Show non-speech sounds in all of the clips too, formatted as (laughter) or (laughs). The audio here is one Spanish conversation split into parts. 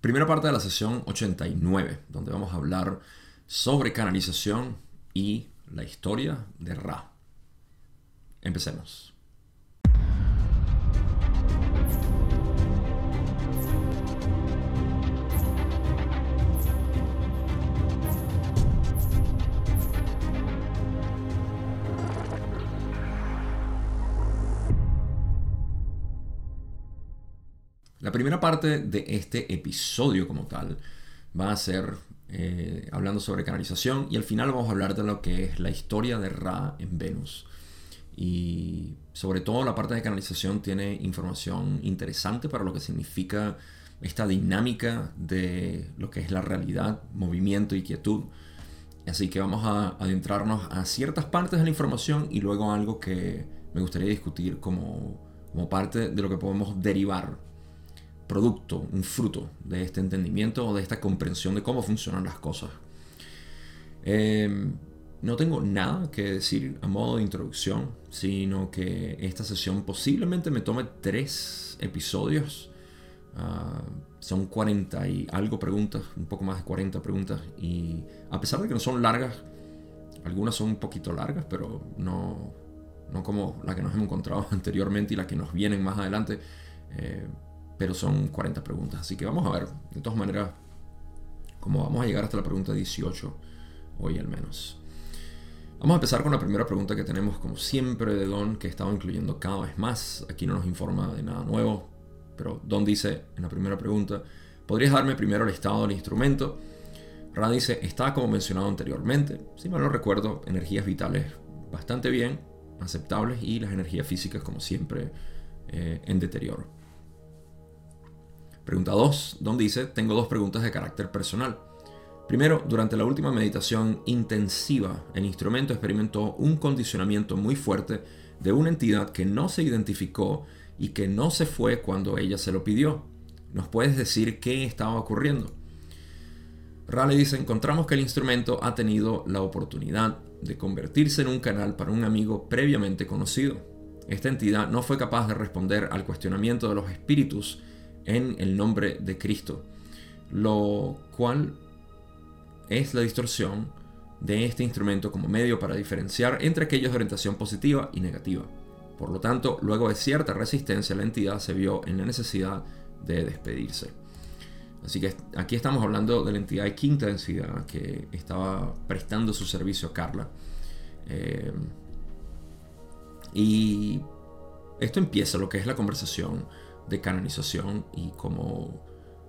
Primera parte de la sesión 89, donde vamos a hablar sobre canalización y la historia de Ra. Empecemos. La primera parte de este episodio como tal va a ser eh, hablando sobre canalización y al final vamos a hablar de lo que es la historia de Ra en Venus. Y sobre todo la parte de canalización tiene información interesante para lo que significa esta dinámica de lo que es la realidad, movimiento y quietud. Así que vamos a adentrarnos a ciertas partes de la información y luego algo que me gustaría discutir como, como parte de lo que podemos derivar producto, un fruto de este entendimiento o de esta comprensión de cómo funcionan las cosas. Em, no tengo nada que decir a modo de introducción, sino que esta sesión posiblemente me tome tres episodios. Ah, son 40 y algo preguntas, un poco más de 40 preguntas. Y a pesar de que no son largas, algunas son un poquito largas, pero no, no como la que nos hemos encontrado (laughs) anteriormente y la que nos vienen más adelante. Eh, pero son 40 preguntas. Así que vamos a ver, de todas maneras, cómo vamos a llegar hasta la pregunta 18, hoy al menos. Vamos a empezar con la primera pregunta que tenemos, como siempre, de Don, que he estado incluyendo cada vez más. Aquí no nos informa de nada nuevo, pero Don dice en la primera pregunta, ¿podrías darme primero el estado del instrumento? Ra dice, está como mencionado anteriormente, si mal no recuerdo, energías vitales bastante bien, aceptables, y las energías físicas, como siempre, eh, en deterioro. Pregunta 2, donde dice, tengo dos preguntas de carácter personal. Primero, durante la última meditación intensiva, el instrumento experimentó un condicionamiento muy fuerte de una entidad que no se identificó y que no se fue cuando ella se lo pidió. ¿Nos puedes decir qué estaba ocurriendo? Raleigh dice, encontramos que el instrumento ha tenido la oportunidad de convertirse en un canal para un amigo previamente conocido. Esta entidad no fue capaz de responder al cuestionamiento de los espíritus en el nombre de Cristo, lo cual es la distorsión de este instrumento como medio para diferenciar entre aquellos de orientación positiva y negativa. Por lo tanto, luego de cierta resistencia, la entidad se vio en la necesidad de despedirse. Así que aquí estamos hablando de la entidad de quinta densidad que estaba prestando su servicio a Carla. Eh, y esto empieza lo que es la conversación de canonización y cómo,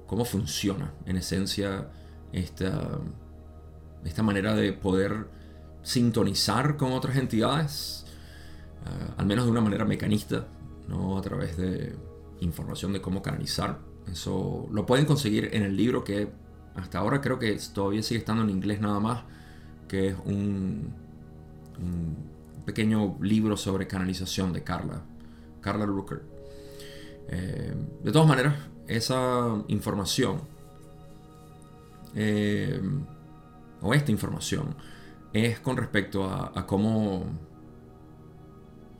cómo funciona en esencia esta, esta manera de poder sintonizar con otras entidades, eh, al menos de una manera mecanista, no a través de información de cómo canalizar. Eso lo pueden conseguir en el libro que hasta ahora creo que todavía sigue estando en inglés nada más, que es un, un pequeño libro sobre canalización de Carla, Carla Rucker. Eh, de todas maneras, esa información eh, o esta información es con respecto a, cómo,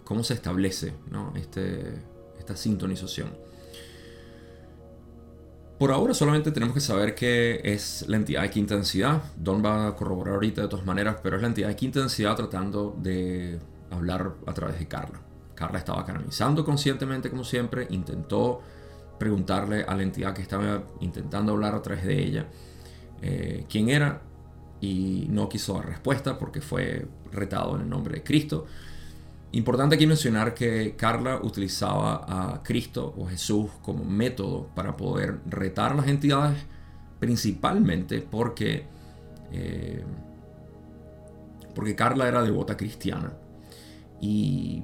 cómo se establece este, esta sintonización. Por ahora solamente tenemos que saber que es la entidad de quinta densidad. Don va a corroborar ahorita de todas maneras, pero es la entidad de quinta densidad tratando de hablar a través de Carla. Carla estaba canalizando conscientemente como siempre, intentó preguntarle a la entidad que estaba intentando hablar a través de ella eh, quién era y no quiso dar respuesta porque fue retado en el nombre de Cristo. Importante aquí mencionar que Carla utilizaba a Cristo o Jesús como método para poder retar las entidades, principalmente porque, eh, porque Carla era devota cristiana. Y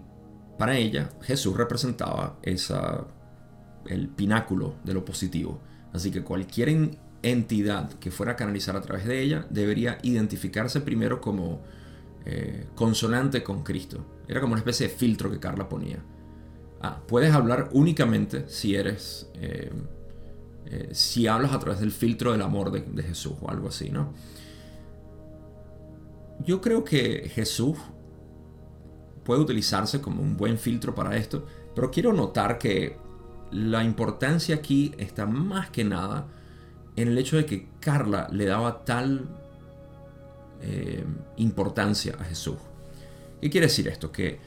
para ella, Jesús representaba el pináculo de lo positivo. Así que cualquier entidad que fuera a canalizar a través de ella debería identificarse primero como eh, consonante con Cristo. Era como una especie de filtro que Carla ponía. Ah, puedes hablar únicamente si eres, eh, eh, si hablas a través del filtro del amor de, de Jesús o algo así, ¿no? Yo creo que Jesús puede utilizarse como un buen filtro para esto, pero quiero notar que la importancia aquí está más que nada en el hecho de que Carla le daba tal eh, importancia a Jesús. ¿Qué quiere decir esto? Que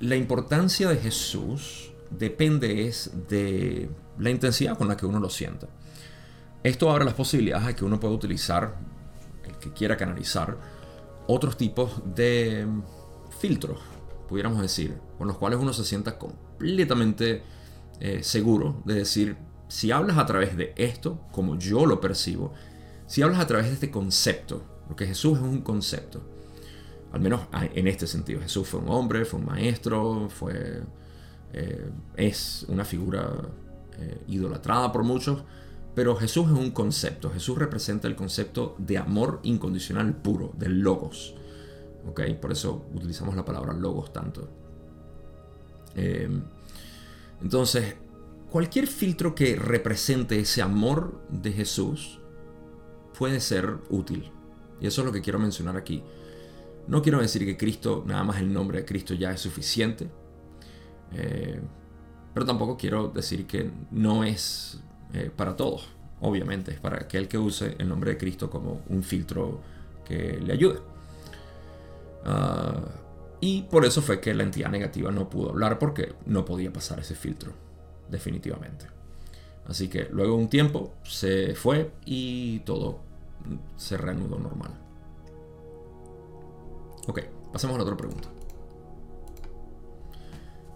la importancia de Jesús depende es de la intensidad con la que uno lo sienta. Esto abre las posibilidades de que uno pueda utilizar, el que quiera canalizar, otros tipos de filtros, pudiéramos decir, con los cuales uno se sienta completamente eh, seguro de decir, si hablas a través de esto, como yo lo percibo, si hablas a través de este concepto, porque Jesús es un concepto, al menos en este sentido, Jesús fue un hombre, fue un maestro, fue, eh, es una figura eh, idolatrada por muchos, pero Jesús es un concepto, Jesús representa el concepto de amor incondicional puro, del logos. ¿Okay? Por eso utilizamos la palabra logos tanto. Eh, entonces, cualquier filtro que represente ese amor de Jesús puede ser útil. Y eso es lo que quiero mencionar aquí. No quiero decir que Cristo, nada más el nombre de Cristo ya es suficiente. Eh, pero tampoco quiero decir que no es eh, para todos. Obviamente, es para aquel que use el nombre de Cristo como un filtro que le ayude. Ah, y por eso fue que la entidad negativa no pudo hablar porque no podía pasar ese filtro, definitivamente. Así que luego un tiempo se fue y todo se reanudó normal. Ok, pasemos a la otra pregunta.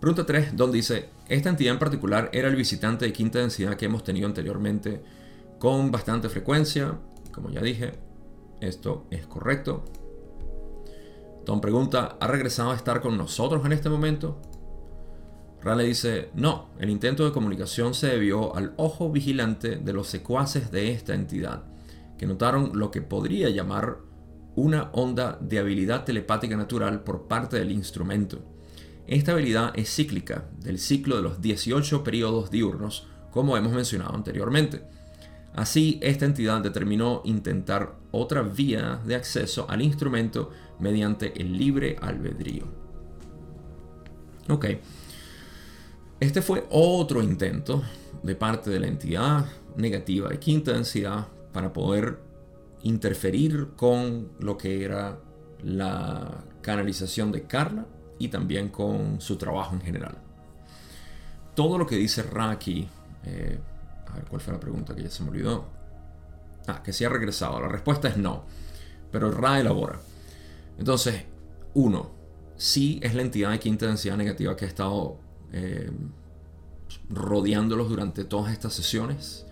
Pregunta 3, donde dice, esta entidad en particular era el visitante de quinta densidad que hemos tenido anteriormente con bastante frecuencia. Como ya dije, esto es correcto. Tom pregunta, ¿ha regresado a estar con nosotros en este momento? Le dice, no, el intento de comunicación se debió al ojo vigilante de los secuaces de esta entidad, que notaron lo que podría llamar una onda de habilidad telepática natural por parte del instrumento. Esta habilidad es cíclica, del ciclo de los 18 periodos diurnos, como hemos mencionado anteriormente. Así, esta entidad determinó intentar otra vía de acceso al instrumento mediante el libre albedrío. Ok. Este fue otro intento de parte de la entidad negativa de quinta densidad para poder interferir con lo que era la canalización de Carla y también con su trabajo en general. Todo lo que dice Raki, eh, a ver cuál fue la pregunta que ya se me olvidó. Ah, que si ha regresado. La respuesta es no. Pero Ra elabora. Entonces, uno, sí es la entidad de quinta densidad negativa que ha estado eh, rodeándolos durante todas estas sesiones.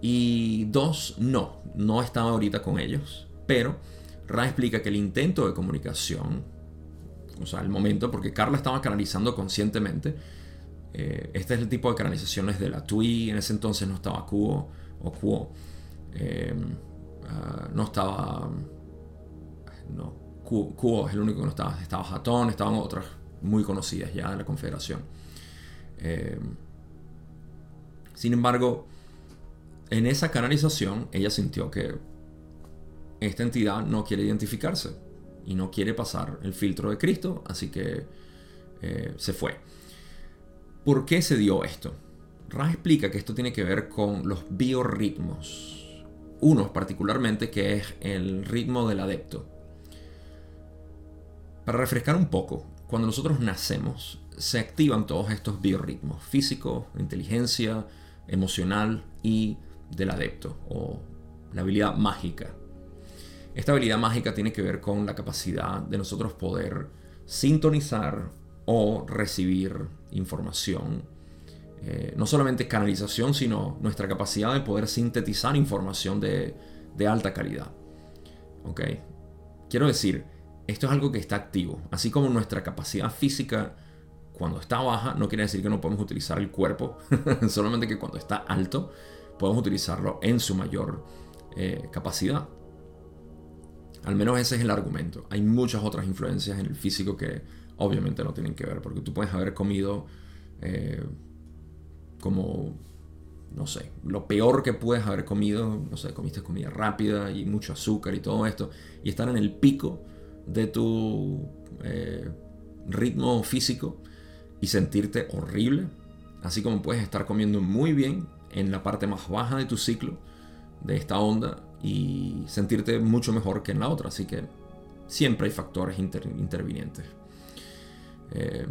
Y dos, no, no estaba ahorita con ellos. Pero Ra explica que el intento de comunicación, o sea, el momento, porque Carla estaba canalizando conscientemente, eh, este es el tipo de canalizaciones de la TUI, en ese entonces no estaba Cuo o Cuo, eh, ah, no estaba, no, Cuo, es el único que no estaba, estaba Jatón, estaban otras muy conocidas ya de la Confederación. Eh, sin embargo, en esa canalización ella sintió que esta entidad no quiere identificarse y no quiere pasar el filtro de Cristo, así que se fue. ¿Por qué se dio esto? Ra explica que esto tiene que ver con los biorritmos. Uno particularmente que es el ritmo del adepto. Para refrescar un poco, cuando nosotros nacemos, se activan todos estos biorritmos, físico, inteligencia, emocional y del adepto, o la habilidad mágica. Esta habilidad mágica tiene que ver con la capacidad de nosotros poder sintonizar o recibir información. Eh, no solamente canalización, sino nuestra capacidad de poder sintetizar información de, alta calidad. Quiero decir, esto es algo que está activo. Así como nuestra capacidad física cuando está baja, no quiere decir que no podemos utilizar el cuerpo, (laughs) solamente que cuando está alto, podemos utilizarlo en su mayor eh, capacidad. Al menos ese es el argumento. Hay muchas otras influencias en el físico que obviamente no tienen que ver, porque tú puedes haber comido eh, como, no sé, lo peor que puedes haber comido, no sé, comiste comida rápida y mucho azúcar y todo esto, y estar en el pico de tu eh, ritmo físico y sentirte horrible, así como puedes estar comiendo muy bien en la parte más baja de tu ciclo de esta onda y sentirte mucho mejor que en la otra. Así que siempre hay factores intervinientes. Em,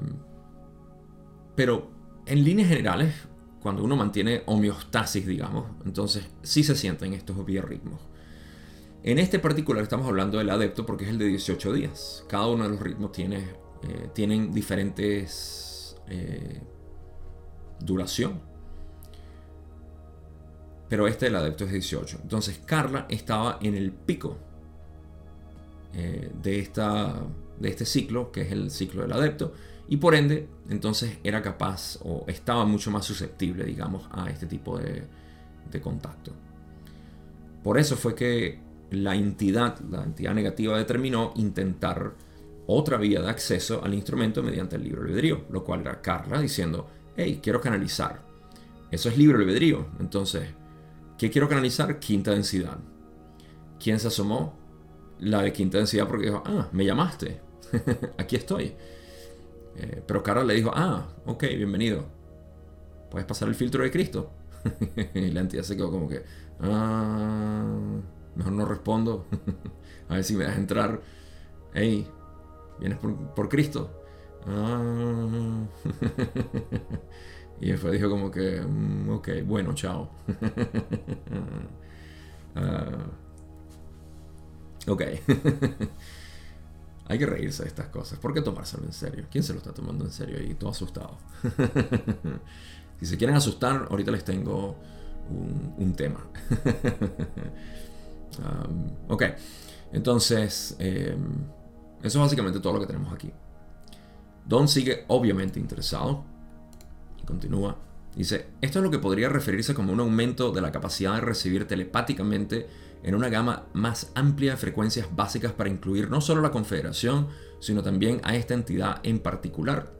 pero en líneas generales, cuando uno mantiene homeostasis, digamos, entonces sí se sienten estos biorritmos. En este particular estamos hablando del adepto porque es el de 18 días. Cada uno de los ritmos tiene, eh, tienen diferentes eh, duración. Pero este del adepto es 18. Entonces Carla estaba en el pico eh, de, esta, de este ciclo, que es el ciclo del adepto, y por ende, entonces era capaz o estaba mucho más susceptible, digamos, a este tipo de, de contacto. Por eso fue que la entidad, la entidad negativa determinó intentar otra vía de acceso al instrumento mediante el libre albedrío, lo cual era Carla diciendo, hey, quiero canalizar. Eso es libre albedrío. Entonces, ¿qué quiero canalizar? Quinta densidad. ¿Quién se asomó? la de quinta densidad porque dijo, ah, me llamaste, (laughs) aquí estoy. Eh, pero Carla le dijo, ah, ok, bienvenido. ¿Puedes pasar el filtro de Cristo? (laughs) y la entidad se quedó como que, ah, mejor no respondo. (laughs) A ver si me dejas entrar. Hey, ¿vienes por, Cristo? Ah. (laughs) y después dijo como que, mm, ok, bueno, chao. (laughs) Ah. Ok. Hay que reírse de estas cosas. ¿Por qué tomárselo en serio? ¿Quién se lo está tomando en serio y todo asustado? si se quieren asustar, ahorita les tengo un, tema. Um, ok. Entonces, em, eso es básicamente todo lo que tenemos aquí. Don sigue obviamente interesado continúa. Dice, esto es lo que podría referirse como un aumento de la capacidad de recibir telepáticamente en una gama más amplia de frecuencias básicas para incluir no solo la Confederación, sino también a esta entidad en particular.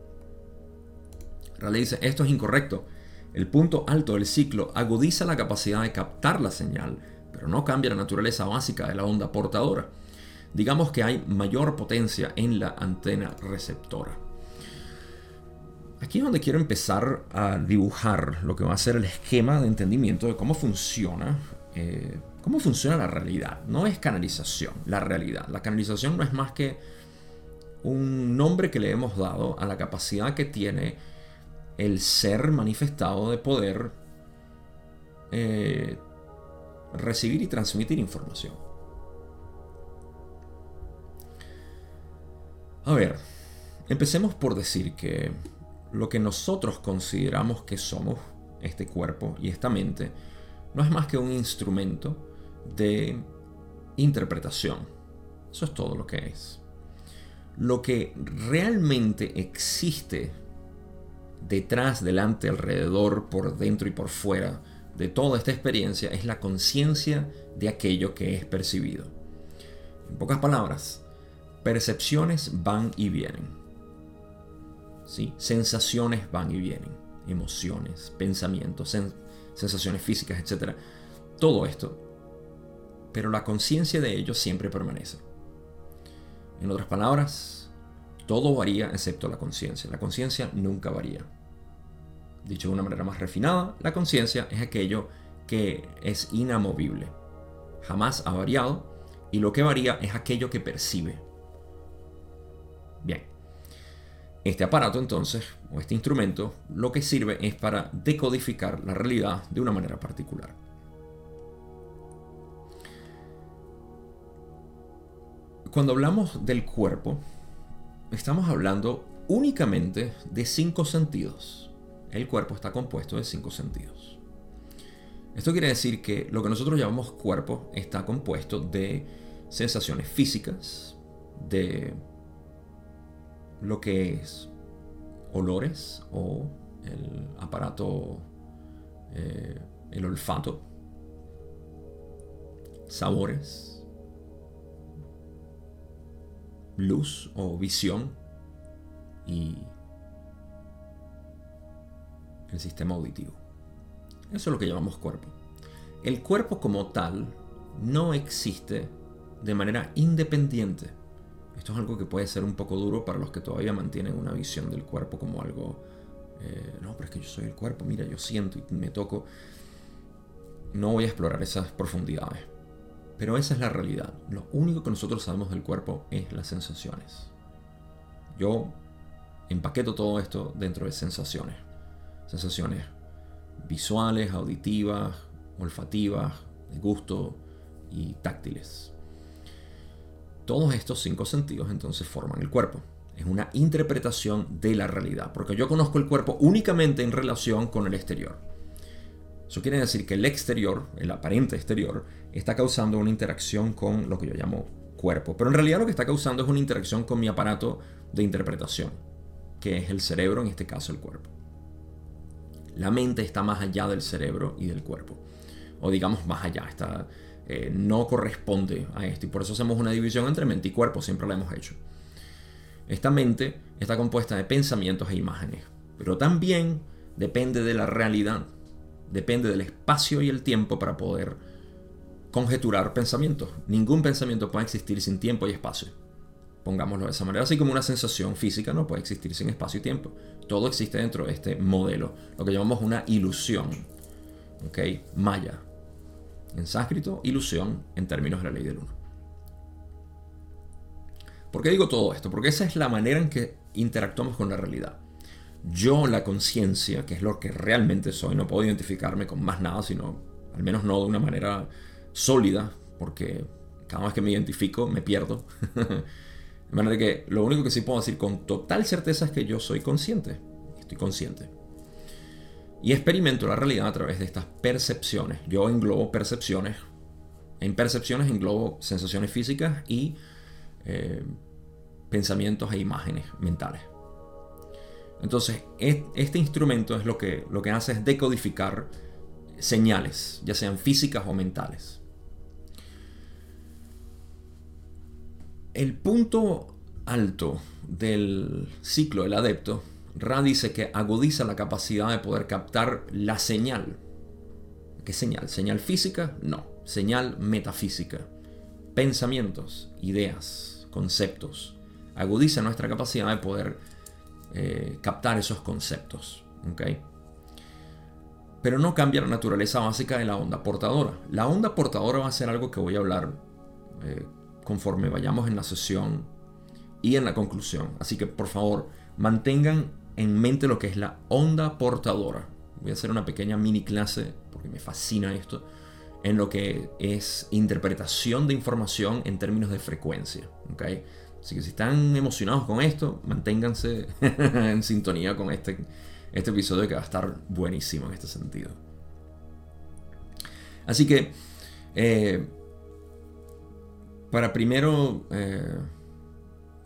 Raleigh dice, esto es incorrecto. El punto alto del ciclo agudiza la capacidad de captar la señal, pero no cambia la naturaleza básica de la onda portadora. Digamos que hay mayor potencia en la antena receptora. Aquí es donde quiero empezar a dibujar lo que va a ser el esquema de entendimiento de cómo funciona eh, ¿Cómo funciona la realidad? No es canalización, la realidad. La canalización no es más que un nombre que le hemos dado a la capacidad que tiene el ser manifestado de poder eh, recibir y transmitir información. A ver, empecemos por decir que lo que nosotros consideramos que somos, este cuerpo y esta mente, no es más que un instrumento de interpretación. Eso es todo lo que es. Lo que realmente existe detrás, delante, alrededor, por dentro y por fuera de toda esta experiencia es la conciencia de aquello que es percibido. En pocas palabras, percepciones van y vienen. ¿Sí? Sensaciones van y vienen. Emociones, pensamientos, sensaciones físicas, etc. Todo esto pero la conciencia de ellos siempre permanece. En otras palabras, todo varía excepto la conciencia. La conciencia nunca varía. Dicho de una manera más refinada, la conciencia es aquello que es inamovible. Jamás ha variado y lo que varía es aquello que percibe. Bien. Este aparato entonces, o este instrumento, lo que sirve es para decodificar la realidad de una manera particular. Cuando hablamos del cuerpo, estamos hablando únicamente de cinco sentidos. El cuerpo está compuesto de cinco sentidos. Esto quiere decir que lo que nosotros llamamos cuerpo está compuesto de sensaciones físicas, de lo que es olores o el aparato, eh, el olfato, sabores, luz o visión y el sistema auditivo. Eso es lo que llamamos cuerpo. El cuerpo como tal no existe de manera independiente. Esto es algo que puede ser un poco duro para los que todavía mantienen una visión del cuerpo como algo, eh, no, pero es que yo soy el cuerpo, mira, yo siento y me toco. no voy a explorar esas profundidades. Pero esa es la realidad. Lo único que nosotros sabemos del cuerpo es las sensaciones. Yo empaqueto todo esto dentro de sensaciones. Sensaciones visuales, auditivas, olfativas, de gusto y táctiles. Todos estos cinco sentidos entonces forman el cuerpo. Es una interpretación de la realidad, porque yo conozco el cuerpo únicamente en relación con el exterior. Eso quiere decir que el exterior, el aparente exterior, está causando una interacción con lo que yo llamo cuerpo. Pero en realidad lo que está causando es una interacción con mi aparato de interpretación, que es el cerebro, en este caso el cuerpo. La mente está más allá del cerebro y del cuerpo. O digamos más allá, está, eh, no corresponde a esto. Y por eso hacemos una división entre mente y cuerpo, siempre la hemos hecho. Esta mente está compuesta de pensamientos e imágenes, pero también depende de la realidad, depende del espacio y el tiempo para poder conjeturar pensamientos. Ningún pensamiento puede existir sin tiempo y espacio. Pongámoslo de esa manera, así como una sensación física no puede existir sin espacio y tiempo. Todo existe dentro de este modelo, lo que llamamos una ilusión. ¿Ok? Maya. En sánscrito, ilusión en términos de la ley del uno. ¿Por qué digo todo esto? Porque esa es la manera en que interactuamos con la realidad. Yo, la conciencia, que es lo que realmente soy, no puedo identificarme con más nada, sino al menos no de una manera sólida, porque cada vez que me identifico me pierdo. (laughs) de manera que lo único que sí puedo decir con total certeza es que yo soy consciente. Estoy consciente. Y experimento la realidad a través de estas percepciones. Yo englobo percepciones. En percepciones englobo sensaciones físicas y eh, pensamientos e imágenes mentales. Entonces, este instrumento es lo que, lo que hace es decodificar señales, ya sean físicas o mentales. El punto alto del ciclo del adepto, Ra dice que agudiza la capacidad de poder captar la señal. ¿Qué señal? ¿Señal física? No, señal metafísica. Pensamientos, ideas, conceptos, agudiza nuestra capacidad de poder eh, captar esos conceptos. Pero no cambia la naturaleza básica de la onda portadora. La onda portadora va a ser algo que voy a hablar eh, conforme vayamos en la sesión y en la conclusión. Así que por favor, mantengan en mente lo que es la onda portadora. Voy a hacer una pequeña mini clase, porque me fascina esto, en lo que es interpretación de información en términos de frecuencia. ¿okay? Así que si están emocionados con esto, manténganse (laughs) en sintonía con este, este episodio que va a estar buenísimo en este sentido. Así que, eh, para primero eh,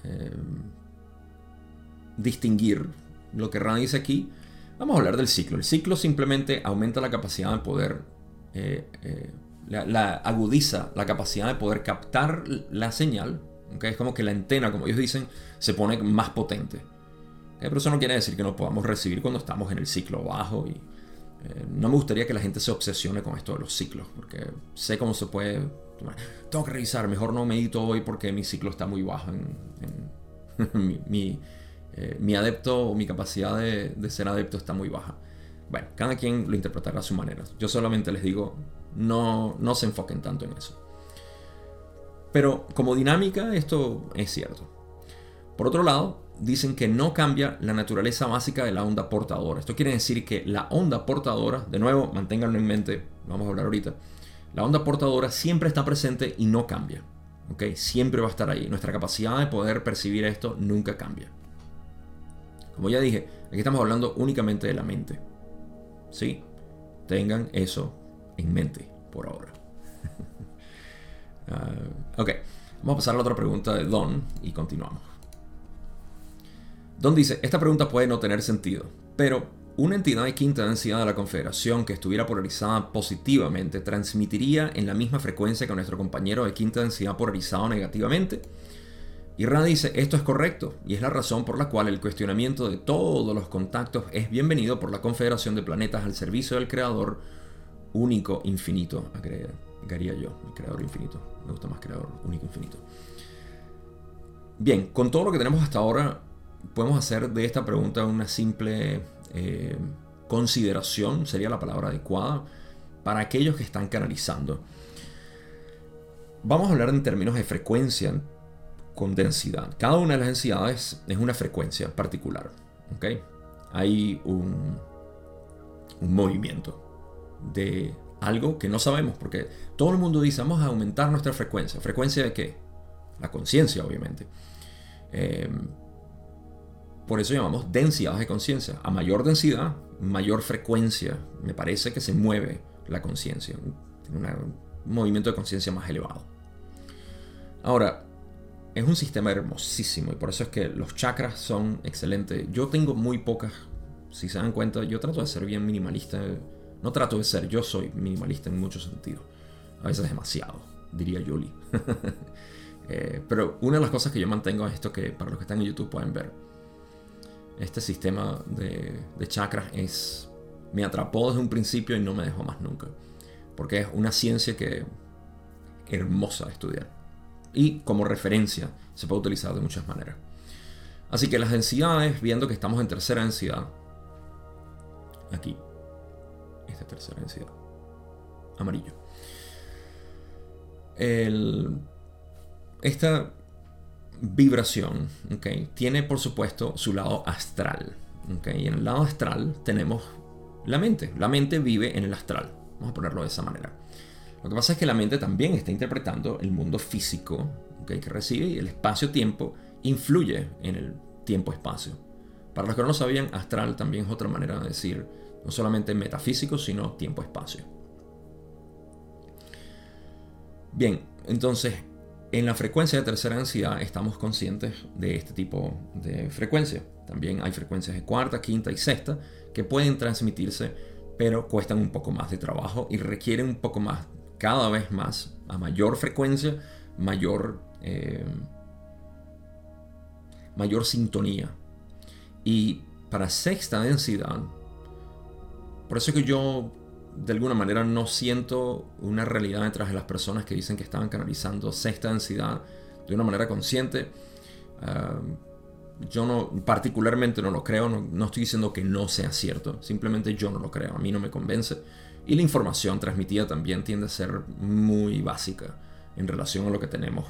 eh, distinguir lo que Rand dice aquí, vamos a hablar del ciclo. El ciclo simplemente aumenta la capacidad de poder, la, agudiza la capacidad de poder captar la señal es como que la antena, como ellos dicen, se pone más potente. Pero eso no quiere decir que no podamos recibir cuando estamos en el ciclo bajo. Y, eh, no me gustaría que la gente se obsesione con esto de los ciclos, porque sé cómo se puede... Tengo que revisar, mejor no medito hoy porque mi ciclo está muy bajo. En, (laughs) mi, eh, mi, adepto o mi capacidad de, de ser adepto está muy baja. Bueno, cada quien lo interpretará a su manera. Yo solamente les digo, no, no se enfoquen tanto en eso. Pero como dinámica esto es cierto. Por otro lado, dicen que no cambia la naturaleza básica de la onda portadora. Esto quiere decir que la onda portadora, de nuevo, manténganlo en mente, vamos a hablar ahorita, la onda portadora siempre está presente y no cambia. ¿ok? Siempre va a estar ahí. Nuestra capacidad de poder percibir esto nunca cambia. Como ya dije, aquí estamos hablando únicamente de la mente. ¿Sí? Tengan eso en mente por ahora. (laughs) Ah, ok, vamos a pasar a la otra pregunta de Don y continuamos. Don dice, esta pregunta puede no tener sentido, pero una entidad de quinta densidad de la Confederación que estuviera polarizada positivamente transmitiría en la misma frecuencia que nuestro compañero de quinta densidad polarizado negativamente. Y Ra dice, esto es correcto, y es la razón por la cual el cuestionamiento de todos los contactos es bienvenido por la Confederación de Planetas al servicio del Creador único, infinito, agregaría yo, el Creador infinito. Me gusta más creador único infinito. Bien, con todo lo que tenemos hasta ahora, podemos hacer de esta pregunta una simple eh, consideración, sería la palabra adecuada, para aquellos que están canalizando. Vamos a hablar en términos de frecuencia con densidad. Cada una de las densidades es una frecuencia particular. ¿okay? Hay un, movimiento de algo que no sabemos, porque todo el mundo dice, vamos a aumentar nuestra frecuencia. ¿Frecuencia de qué? La conciencia, obviamente. Em, por eso llamamos densidades de conciencia. A mayor densidad, mayor frecuencia, me parece que se mueve la conciencia. Un movimiento de conciencia más elevado. Ahora, es un sistema hermosísimo y por eso es que los chakras son excelentes. Yo tengo muy pocas, si se dan cuenta, yo trato de ser bien minimalista no trato de ser, yo soy minimalista en muchos sentidos. A veces demasiado, diría Julie. (laughs) Eh, pero una de las cosas que yo mantengo es esto que para los que están en YouTube pueden ver. Este sistema de, chakras es... Me atrapó desde un principio y no me dejó más nunca. Porque es una ciencia que hermosa de estudiar. Y como referencia se puede utilizar de muchas maneras. Así que las densidades, viendo que estamos en tercera densidad, aquí, esta tercera densidad. Amarillo. esta vibración ¿okay? tiene por supuesto su lado astral. ¿okay? Y en el lado astral tenemos la mente. La mente vive en el astral. Vamos a ponerlo de esa manera. Lo que pasa es que la mente también está interpretando el mundo físico que recibe y el espacio-tiempo influye en el tiempo-espacio. Para los que no lo sabían, astral también es otra manera de decir no solamente metafísico, sino tiempo-espacio. Bien, entonces, en la frecuencia de tercera densidad estamos conscientes de este tipo de frecuencia. También hay frecuencias de cuarta, quinta y sexta que pueden transmitirse, pero cuestan un poco más de trabajo y requieren un poco más, cada vez más, a mayor frecuencia, mayor, eh, mayor sintonía. Y para sexta densidad por eso es que yo de alguna manera no siento una realidad detrás de las personas que dicen que estaban canalizando sexta densidad de una manera consciente. Ah, yo no, particularmente no lo creo, no, estoy diciendo que no sea cierto, simplemente yo no lo creo, a mí no me convence. Y la información transmitida también tiende a ser muy básica en relación a lo que tenemos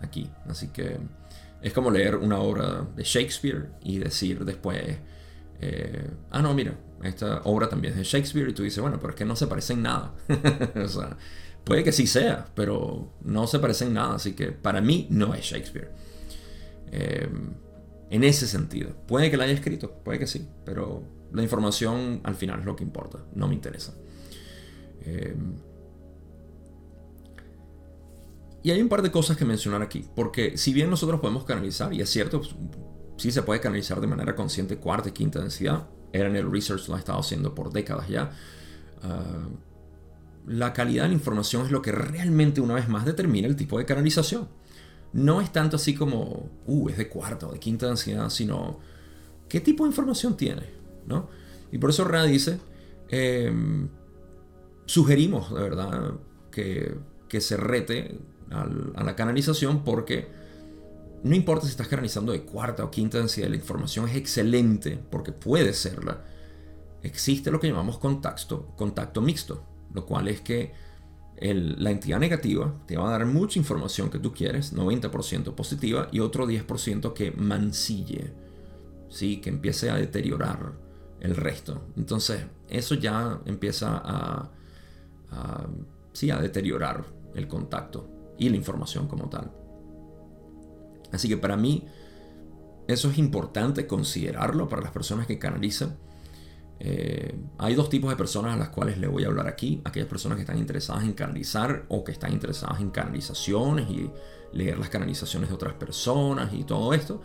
aquí. Así que es como leer una obra de Shakespeare y decir después, eh, ah, no, mira, esta obra también es de Shakespeare y tú dices, bueno, pero es que no se parece en nada. (laughs) puede que sí sea, pero no se parece en nada, así que para mí no es Shakespeare. Eh, en ese sentido, puede que la haya escrito, puede que sí, pero la información al final es lo que importa, no me interesa. Eh, y hay un par de cosas que mencionar aquí, porque si bien nosotros podemos canalizar, y es cierto, sí se puede canalizar de manera consciente cuarta y quinta densidad, el Research lo ha estado haciendo por décadas ya. Ah, la calidad de la información es lo que realmente una vez más determina el tipo de canalización. No es tanto así como, uh, es de cuarta o de quinta densidad, sino qué tipo de información tiene, ¿no? Y por eso Ra dice, em, sugerimos de verdad que, que se rete a la canalización porque no importa si estás canalizando de cuarta o quinta densidad, la información es excelente porque puede serla. Existe lo que llamamos contacto, contacto mixto, lo cual es que la entidad negativa te va a dar mucha información que tú quieres, 90% positiva, y otro 10% que mancille, ¿sí? que empiece a deteriorar el resto. Entonces, eso ya empieza a, sí, a deteriorar el contacto y la información como tal. Así que para mí eso es importante considerarlo para las personas que canalizan. Eh, hay dos tipos de personas a las cuales le voy a hablar aquí. Aquellas personas que están interesadas en canalizar o que están interesadas en canalizaciones y leer las canalizaciones de otras personas y todo esto.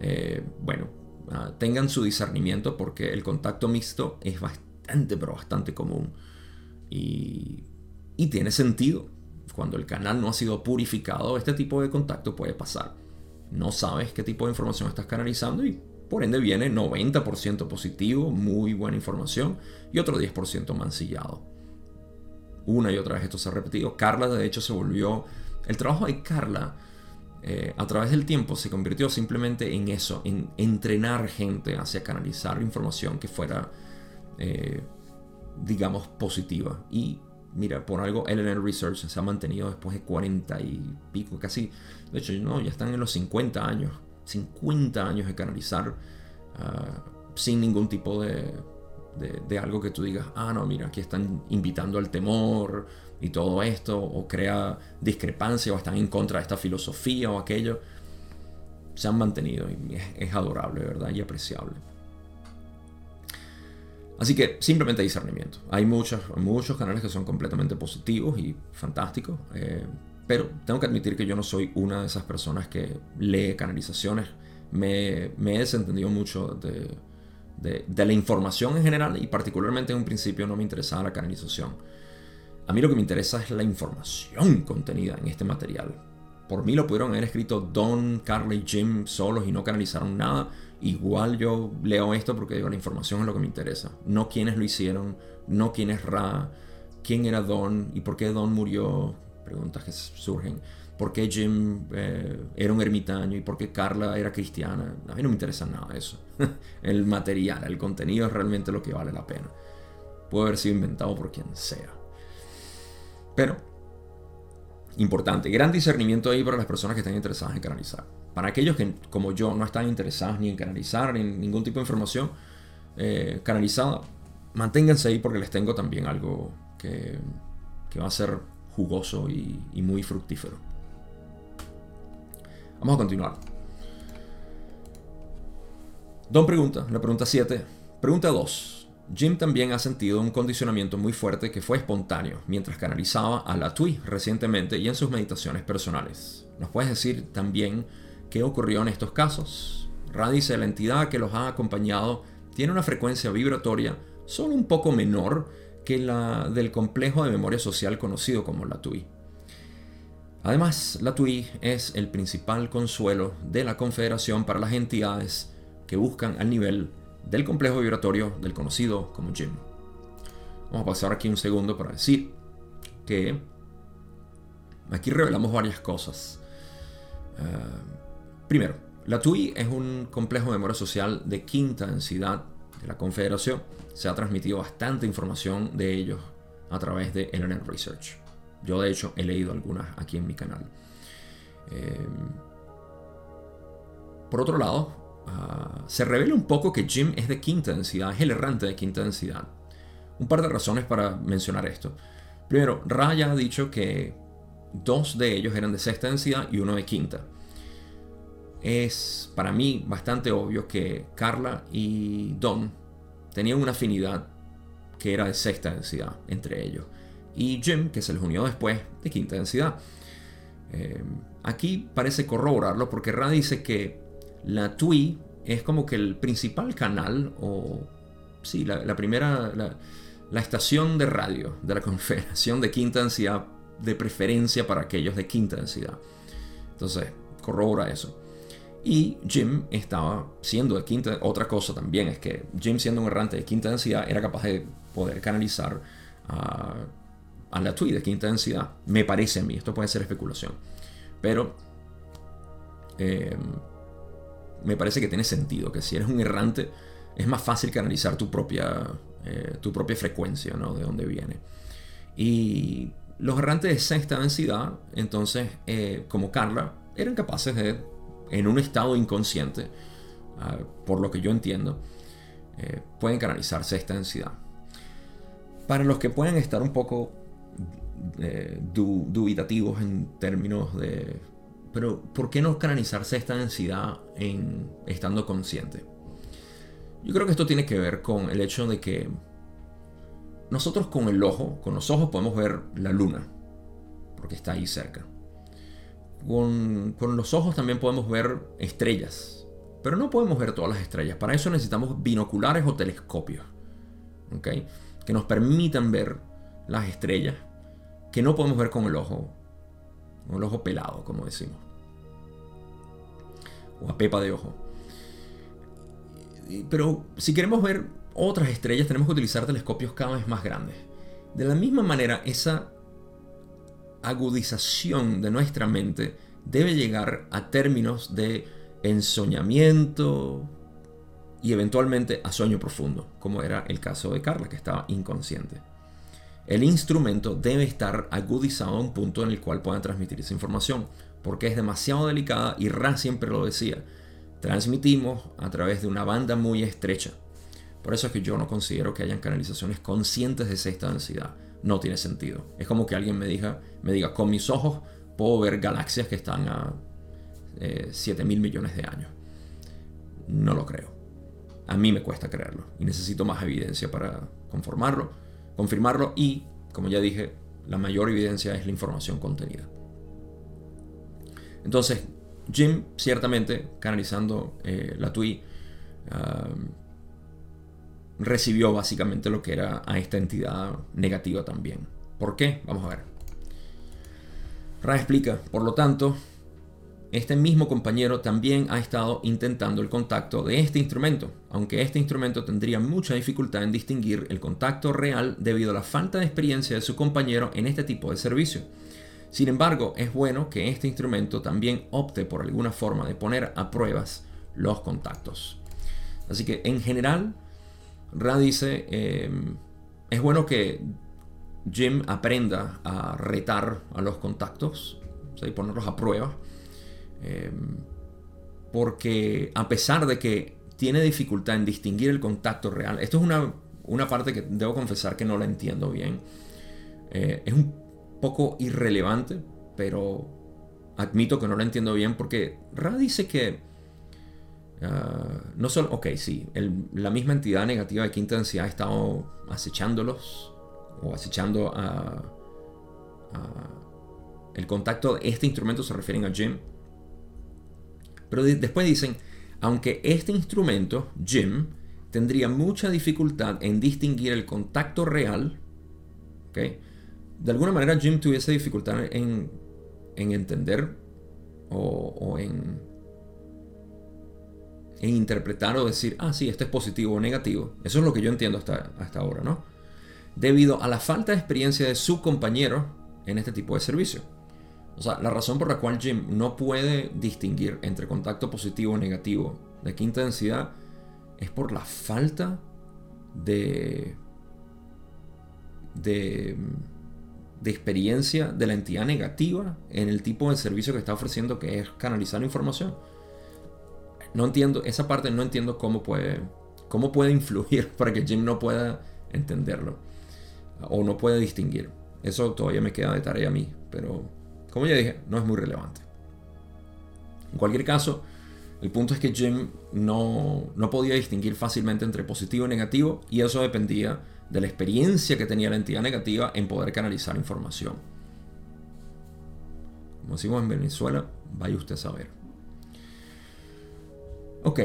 Eh, bueno, ah, tengan su discernimiento porque el contacto mixto es bastante, pero bastante común. Y, y tiene sentido. Cuando el canal no ha sido purificado, este tipo de contacto puede pasar no sabes qué tipo de información estás canalizando y por ende viene 90% positivo, muy buena información, y otro 10% mancillado. Una y otra vez esto se ha repetido. Carla de hecho se volvió... El trabajo de Carla eh, a través del tiempo se convirtió simplemente en eso, en entrenar gente hacia canalizar información que fuera eh, digamos, positiva. Y mira, por algo LNR Research se ha mantenido después de 40 y pico, casi, de hecho, no, ya están en los 50 años, 50 años de canalizar ah, sin ningún tipo de, de, algo que tú digas, ah, no, mira, aquí están invitando al temor y todo esto, o crea discrepancia, o están en contra de esta filosofía o aquello. Se han mantenido y es adorable, ¿verdad? Y apreciable. Así que simplemente discernimiento. Hay muchos, muchos canales que son completamente positivos y fantásticos, eh, pero tengo que admitir que yo no soy una de esas personas que lee canalizaciones. Me, me he desentendido mucho de, de, la información en general y particularmente en un principio no me interesaba la canalización. A mí lo que me interesa es la información contenida en este material. Por mí lo pudieron haber escrito Don, Carly, Jim solos y no canalizaron nada igual yo leo esto porque digo, la información es lo que me interesa. No quiénes lo hicieron, no quién es Ra, quién era Don y por qué Don murió. Preguntas que surgen. ¿Por qué Jim eh, era un ermitaño y por qué Carla era cristiana? A mí no me interesa nada eso. (laughs) el material, el contenido es realmente lo que vale la pena. Puede haber sido inventado por quien sea. Pero, importante, gran discernimiento ahí para las personas que están interesadas en canalizar. Para aquellos que, como yo, no están interesados ni en canalizar, ni en ningún tipo de información eh, canalizada, manténganse ahí porque les tengo también algo que, va a ser jugoso y, y muy fructífero. Vamos a continuar. Don pregunta, la pregunta 7. Pregunta 2. Jim también ha sentido un condicionamiento muy fuerte que fue espontáneo mientras canalizaba a la Tui recientemente y en sus meditaciones personales. ¿Nos puedes decir también ¿Qué ocurrió en estos casos? Ra dice, la entidad que los ha acompañado tiene una frecuencia vibratoria solo un poco menor que la del complejo de memoria social conocido como la TUI. Además, la TUI es el principal consuelo de la Confederación para las entidades que buscan al nivel del complejo vibratorio del conocido como Jim. Vamos a pasar aquí un segundo para decir que aquí revelamos varias cosas. Ah, Primero, la TUI es un complejo de memoria social de quinta densidad de la Confederación. Se ha transmitido bastante información de ellos a través de LNR Research. Yo de hecho he leído algunas aquí en mi canal. Eh, por otro lado, ah, se revela un poco que Jim es de quinta densidad, es el errante de quinta densidad. Un par de razones para mencionar esto. Primero, Raya ha dicho que dos de ellos eran de sexta densidad y uno de quinta es para mí bastante obvio que Carla y Don tenían una afinidad que era de sexta densidad entre ellos. Y Jim, que se les unió después, de quinta densidad. Eh, aquí parece corroborarlo porque Ra dice que la TUI es como que el principal canal o sí, la, primera, la, estación de radio de la (laughs) Confederación de quinta densidad de preferencia para aquellos de quinta densidad. Entonces, corrobora eso. Y Jim estaba siendo de quinta. Otra cosa también es que Jim, siendo un errante de quinta densidad, era capaz de poder canalizar a, la TUI de quinta densidad. Me parece a mí, esto puede ser especulación. Pero em, me parece que tiene sentido que si eres un errante, es más fácil canalizar tu propia, eh, tu propia frecuencia, ¿no? De dónde viene. Y los errantes de sexta densidad, entonces, eh, como Carla, eran capaces de en un estado inconsciente, ah, por lo que yo entiendo, eh, pueden canalizarse esta densidad. Para los que pueden estar un poco dubitativos en términos de, pero ¿por qué no canalizarse esta densidad en estando consciente? Yo creo que esto tiene que ver con el hecho de que nosotros con el ojo, con los ojos podemos ver la luna, porque está ahí cerca. Con, los ojos también podemos ver estrellas, pero no podemos ver todas las estrellas. Para eso necesitamos binoculares o telescopios, que nos permitan ver las estrellas que no podemos ver con el ojo, con el ojo pelado, como decimos, o a pepa de ojo. Pero si queremos ver otras estrellas, tenemos que utilizar telescopios cada vez más grandes. De la misma manera, esa agudización de nuestra mente debe llegar a términos de ensoñamiento, y eventualmente a sueño profundo, como era el caso de Carla, que estaba inconsciente. El instrumento debe estar agudizado a un punto en el cual pueda transmitir esa información, porque es demasiado delicada y Ra siempre lo decía. Transmitimos a través de una banda muy estrecha. Por eso es que yo no considero que hayan canalizaciones conscientes de sexta densidad. No tiene sentido. Es como que alguien me diga, me diga con mis ojos puedo ver galaxias que están a 7 eh, mil millones de años. No lo creo. A mí me cuesta creerlo y necesito más evidencia para conformarlo, confirmarlo y, como ya dije, la mayor evidencia es la información contenida. Entonces, Jim, ciertamente, canalizando eh, la TUI, recibió básicamente lo que era a esta entidad negativa también. ¿Por qué? Vamos a ver. Ra explica, por lo tanto, este mismo compañero también ha estado intentando el contacto de este instrumento, aunque este instrumento tendría mucha dificultad en distinguir el contacto real debido a la falta de experiencia de su compañero en este tipo de servicio. Sin embargo, es bueno que este instrumento también opte por alguna forma de poner a pruebas los contactos. Así que en general, Ra dice, eh, es bueno que Jim aprenda a retar a los contactos y ponerlos a prueba Em, porque a pesar de que tiene dificultad en distinguir el contacto real, esto es una, una parte que debo confesar que no la entiendo bien. Eh, es un poco irrelevante, pero admito que no la entiendo bien porque Ra dice que ah, no solo, ok, sí, la misma entidad negativa de quinta densidad ha estado acechándolos o acechando a, el contacto de este instrumento se refieren a Jim pero después dicen, aunque este instrumento, Jim, tendría mucha dificultad en distinguir el contacto real, de alguna manera Jim tuviese dificultad en, entender o, en, interpretar o decir, ah, sí, este es positivo o negativo. Eso es lo que yo entiendo hasta, hasta ahora, ¿no? Debido a la falta de experiencia de su compañero en este tipo de servicio. O sea, la razón por la cual Jim no puede distinguir entre contacto positivo o negativo de quinta densidad es por la falta de, de, de experiencia de la entidad negativa en el tipo de servicio que está ofreciendo, que es canalizar información. No entiendo, esa parte no entiendo cómo puede, cómo puede influir (laughs) para que Jim no pueda entenderlo o no pueda distinguir. Eso todavía me queda de tarea a mí, pero como ya dije, no es muy relevante. En cualquier caso, el punto es que Jim no, no podía distinguir fácilmente entre positivo y negativo y eso dependía de la experiencia que tenía la entidad negativa en poder canalizar información. Como decimos en Venezuela, vaya usted a saber. Ok.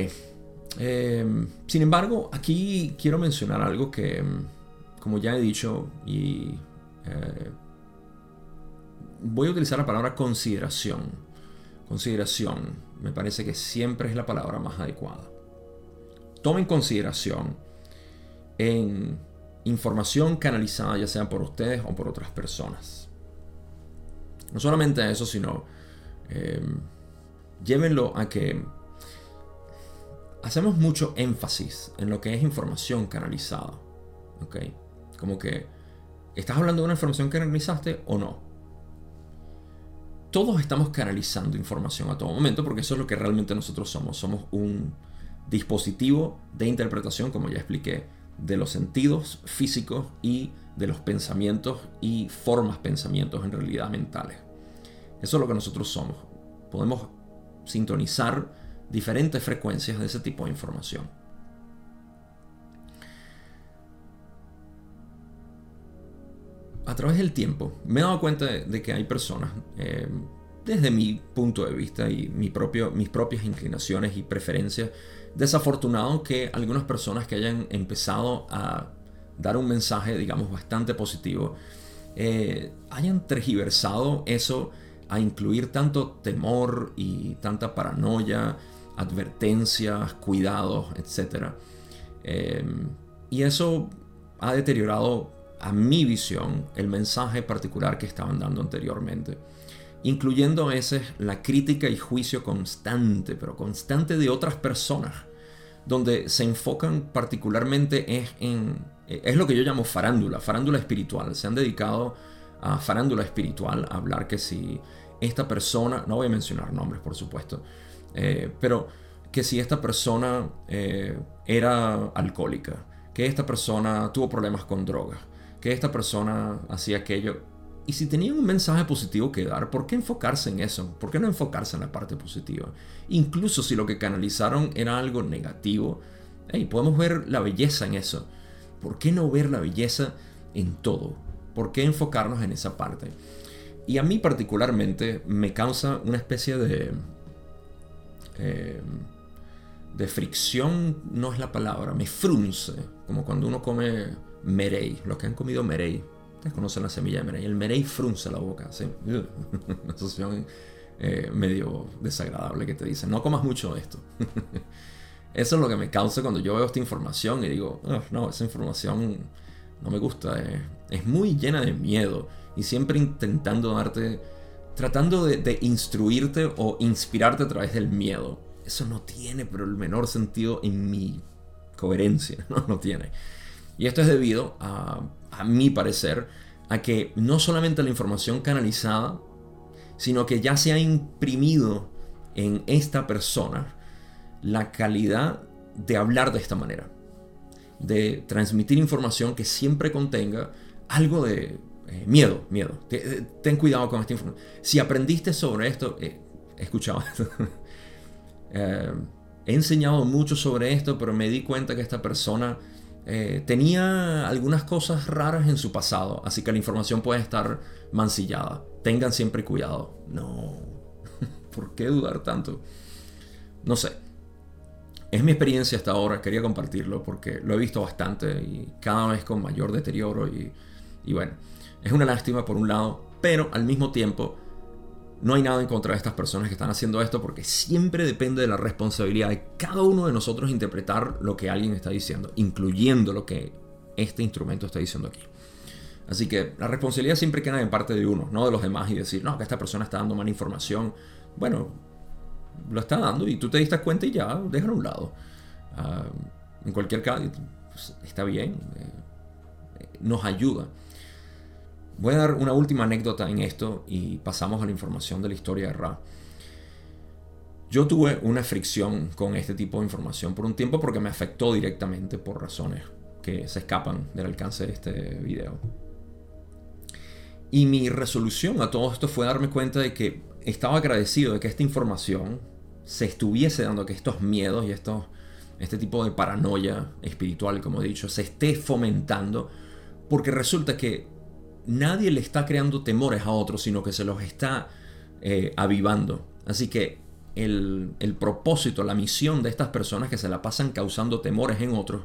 Eh, sin embargo, aquí quiero mencionar algo que, como ya he dicho, y eh, voy a utilizar la palabra consideración. Consideración me parece que siempre es la palabra más adecuada. Tomen consideración en información canalizada ya sea por ustedes o por otras personas. No solamente eso, sino em, llévenlo a que hacemos mucho énfasis en lo que es información canalizada. ¿Ok? Como que, ¿estás hablando de una información que canalizaste o no? todos estamos canalizando información a todo momento porque eso es lo que realmente nosotros somos. Somos un dispositivo de interpretación, como ya expliqué, de los sentidos físicos y de los pensamientos y formas pensamientos en realidad mentales. Eso es lo que nosotros somos. Podemos sintonizar diferentes frecuencias de ese tipo de información. a través del tiempo me he dado cuenta de, que hay personas, eh, desde mi punto de vista y mi propio, mis propias inclinaciones y preferencias, desafortunado que algunas personas que hayan empezado a dar un mensaje, digamos, bastante positivo, eh, hayan tergiversado eso a incluir tanto temor y tanta paranoia, advertencias, cuidados, etc. Eh, y eso ha deteriorado a mi visión el mensaje particular que estaban dando anteriormente, incluyendo a veces la crítica y juicio constante, pero constante de otras personas, donde se enfocan particularmente es en, es lo que yo llamo farándula, farándula espiritual. Se han dedicado a farándula espiritual, a hablar que si esta persona, no voy a mencionar nombres por supuesto, eh, pero que si esta persona eh, era alcohólica, que esta persona tuvo problemas con drogas, que esta persona hacía aquello. Y si tenían un mensaje positivo que dar, ¿por qué enfocarse en eso? ¿Por qué no enfocarse en la parte positiva? Incluso si lo que canalizaron era algo negativo, hey, podemos ver la belleza en eso. ¿Por qué no ver la belleza en todo? ¿Por qué enfocarnos en esa parte? Y a mí particularmente me causa una especie de... Eh, de fricción no es la palabra, me frunce, como cuando uno come merey, los que han comido merey, ustedes conocen la semilla de merey, el merey frunce la boca, ¿sí? (laughs) una sensación eh, medio desagradable que te dicen, no comas mucho de esto. (laughs) Eso es lo que me causa cuando yo veo esta información y digo, no, esa información no me gusta, eh, es muy llena de miedo y siempre intentando darte, tratando de instruirte o inspirarte a través del miedo eso no tiene pero el menor sentido en mi coherencia, (laughs) no, no tiene. Y esto es debido a, a mi parecer, a que no solamente la información canalizada, sino que ya se ha imprimido en esta persona la calidad de hablar de esta manera, de transmitir información que siempre contenga algo de eh, miedo, miedo. Eh, ten cuidado con esta información. Si aprendiste sobre esto, eh, escuchaba (laughs) Eh, he enseñado mucho sobre esto, pero me di cuenta que esta persona eh, tenía algunas cosas raras en su pasado, así que la información puede estar mancillada. Tengan siempre cuidado. No, (laughs) ¿por qué dudar tanto? No sé. Es mi experiencia hasta ahora, quería compartirlo porque lo he visto bastante y cada vez con mayor deterioro y, y bueno, es una lástima por un lado, pero al mismo tiempo no hay nada en contra de estas personas que están haciendo esto porque siempre depende de la responsabilidad de cada uno de nosotros interpretar lo que alguien está diciendo, incluyendo lo que este instrumento está diciendo aquí. Así que la responsabilidad siempre queda en parte de uno, no de los demás y decir, no, que esta persona está dando mala información. Bueno, lo está dando y tú te diste cuenta y ya, déjalo a un lado. Ah, en cualquier caso, pues, está bien, eh, nos ayuda. Voy a dar una última anécdota en esto y pasamos a la información de la historia de Ra. Yo tuve una fricción con este tipo de información por un tiempo porque me afectó directamente por razones que se escapan del alcance de este video. Y mi resolución a todo esto fue darme cuenta de que estaba agradecido de que esta información se estuviese dando, que estos miedos y estos, este tipo de paranoia espiritual, como he dicho, se esté fomentando, porque resulta que nadie le está creando temores a otros, sino que se los está eh, avivando. Así que el, propósito, la misión de estas personas que se la pasan causando temores en otros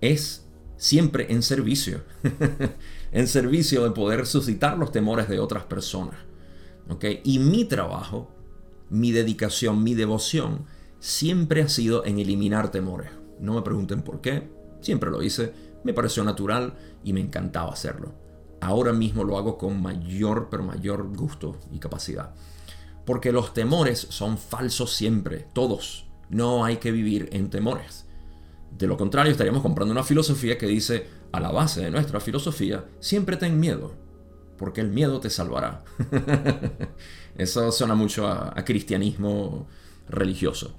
es siempre en servicio. (laughs) en servicio de poder suscitar los temores de otras personas. ¿okay? Y mi trabajo, mi dedicación, mi devoción, siempre ha sido en eliminar temores. No me pregunten por qué, siempre lo hice, me pareció natural y me encantaba hacerlo ahora mismo lo hago con mayor, pero mayor gusto y capacidad. Porque los temores son falsos siempre, todos. No hay que vivir en temores. De lo contrario, estaríamos comprando una filosofía que dice, a la base de nuestra filosofía, siempre ten miedo, porque el miedo te salvará. (laughs) eso suena mucho a, a cristianismo religioso.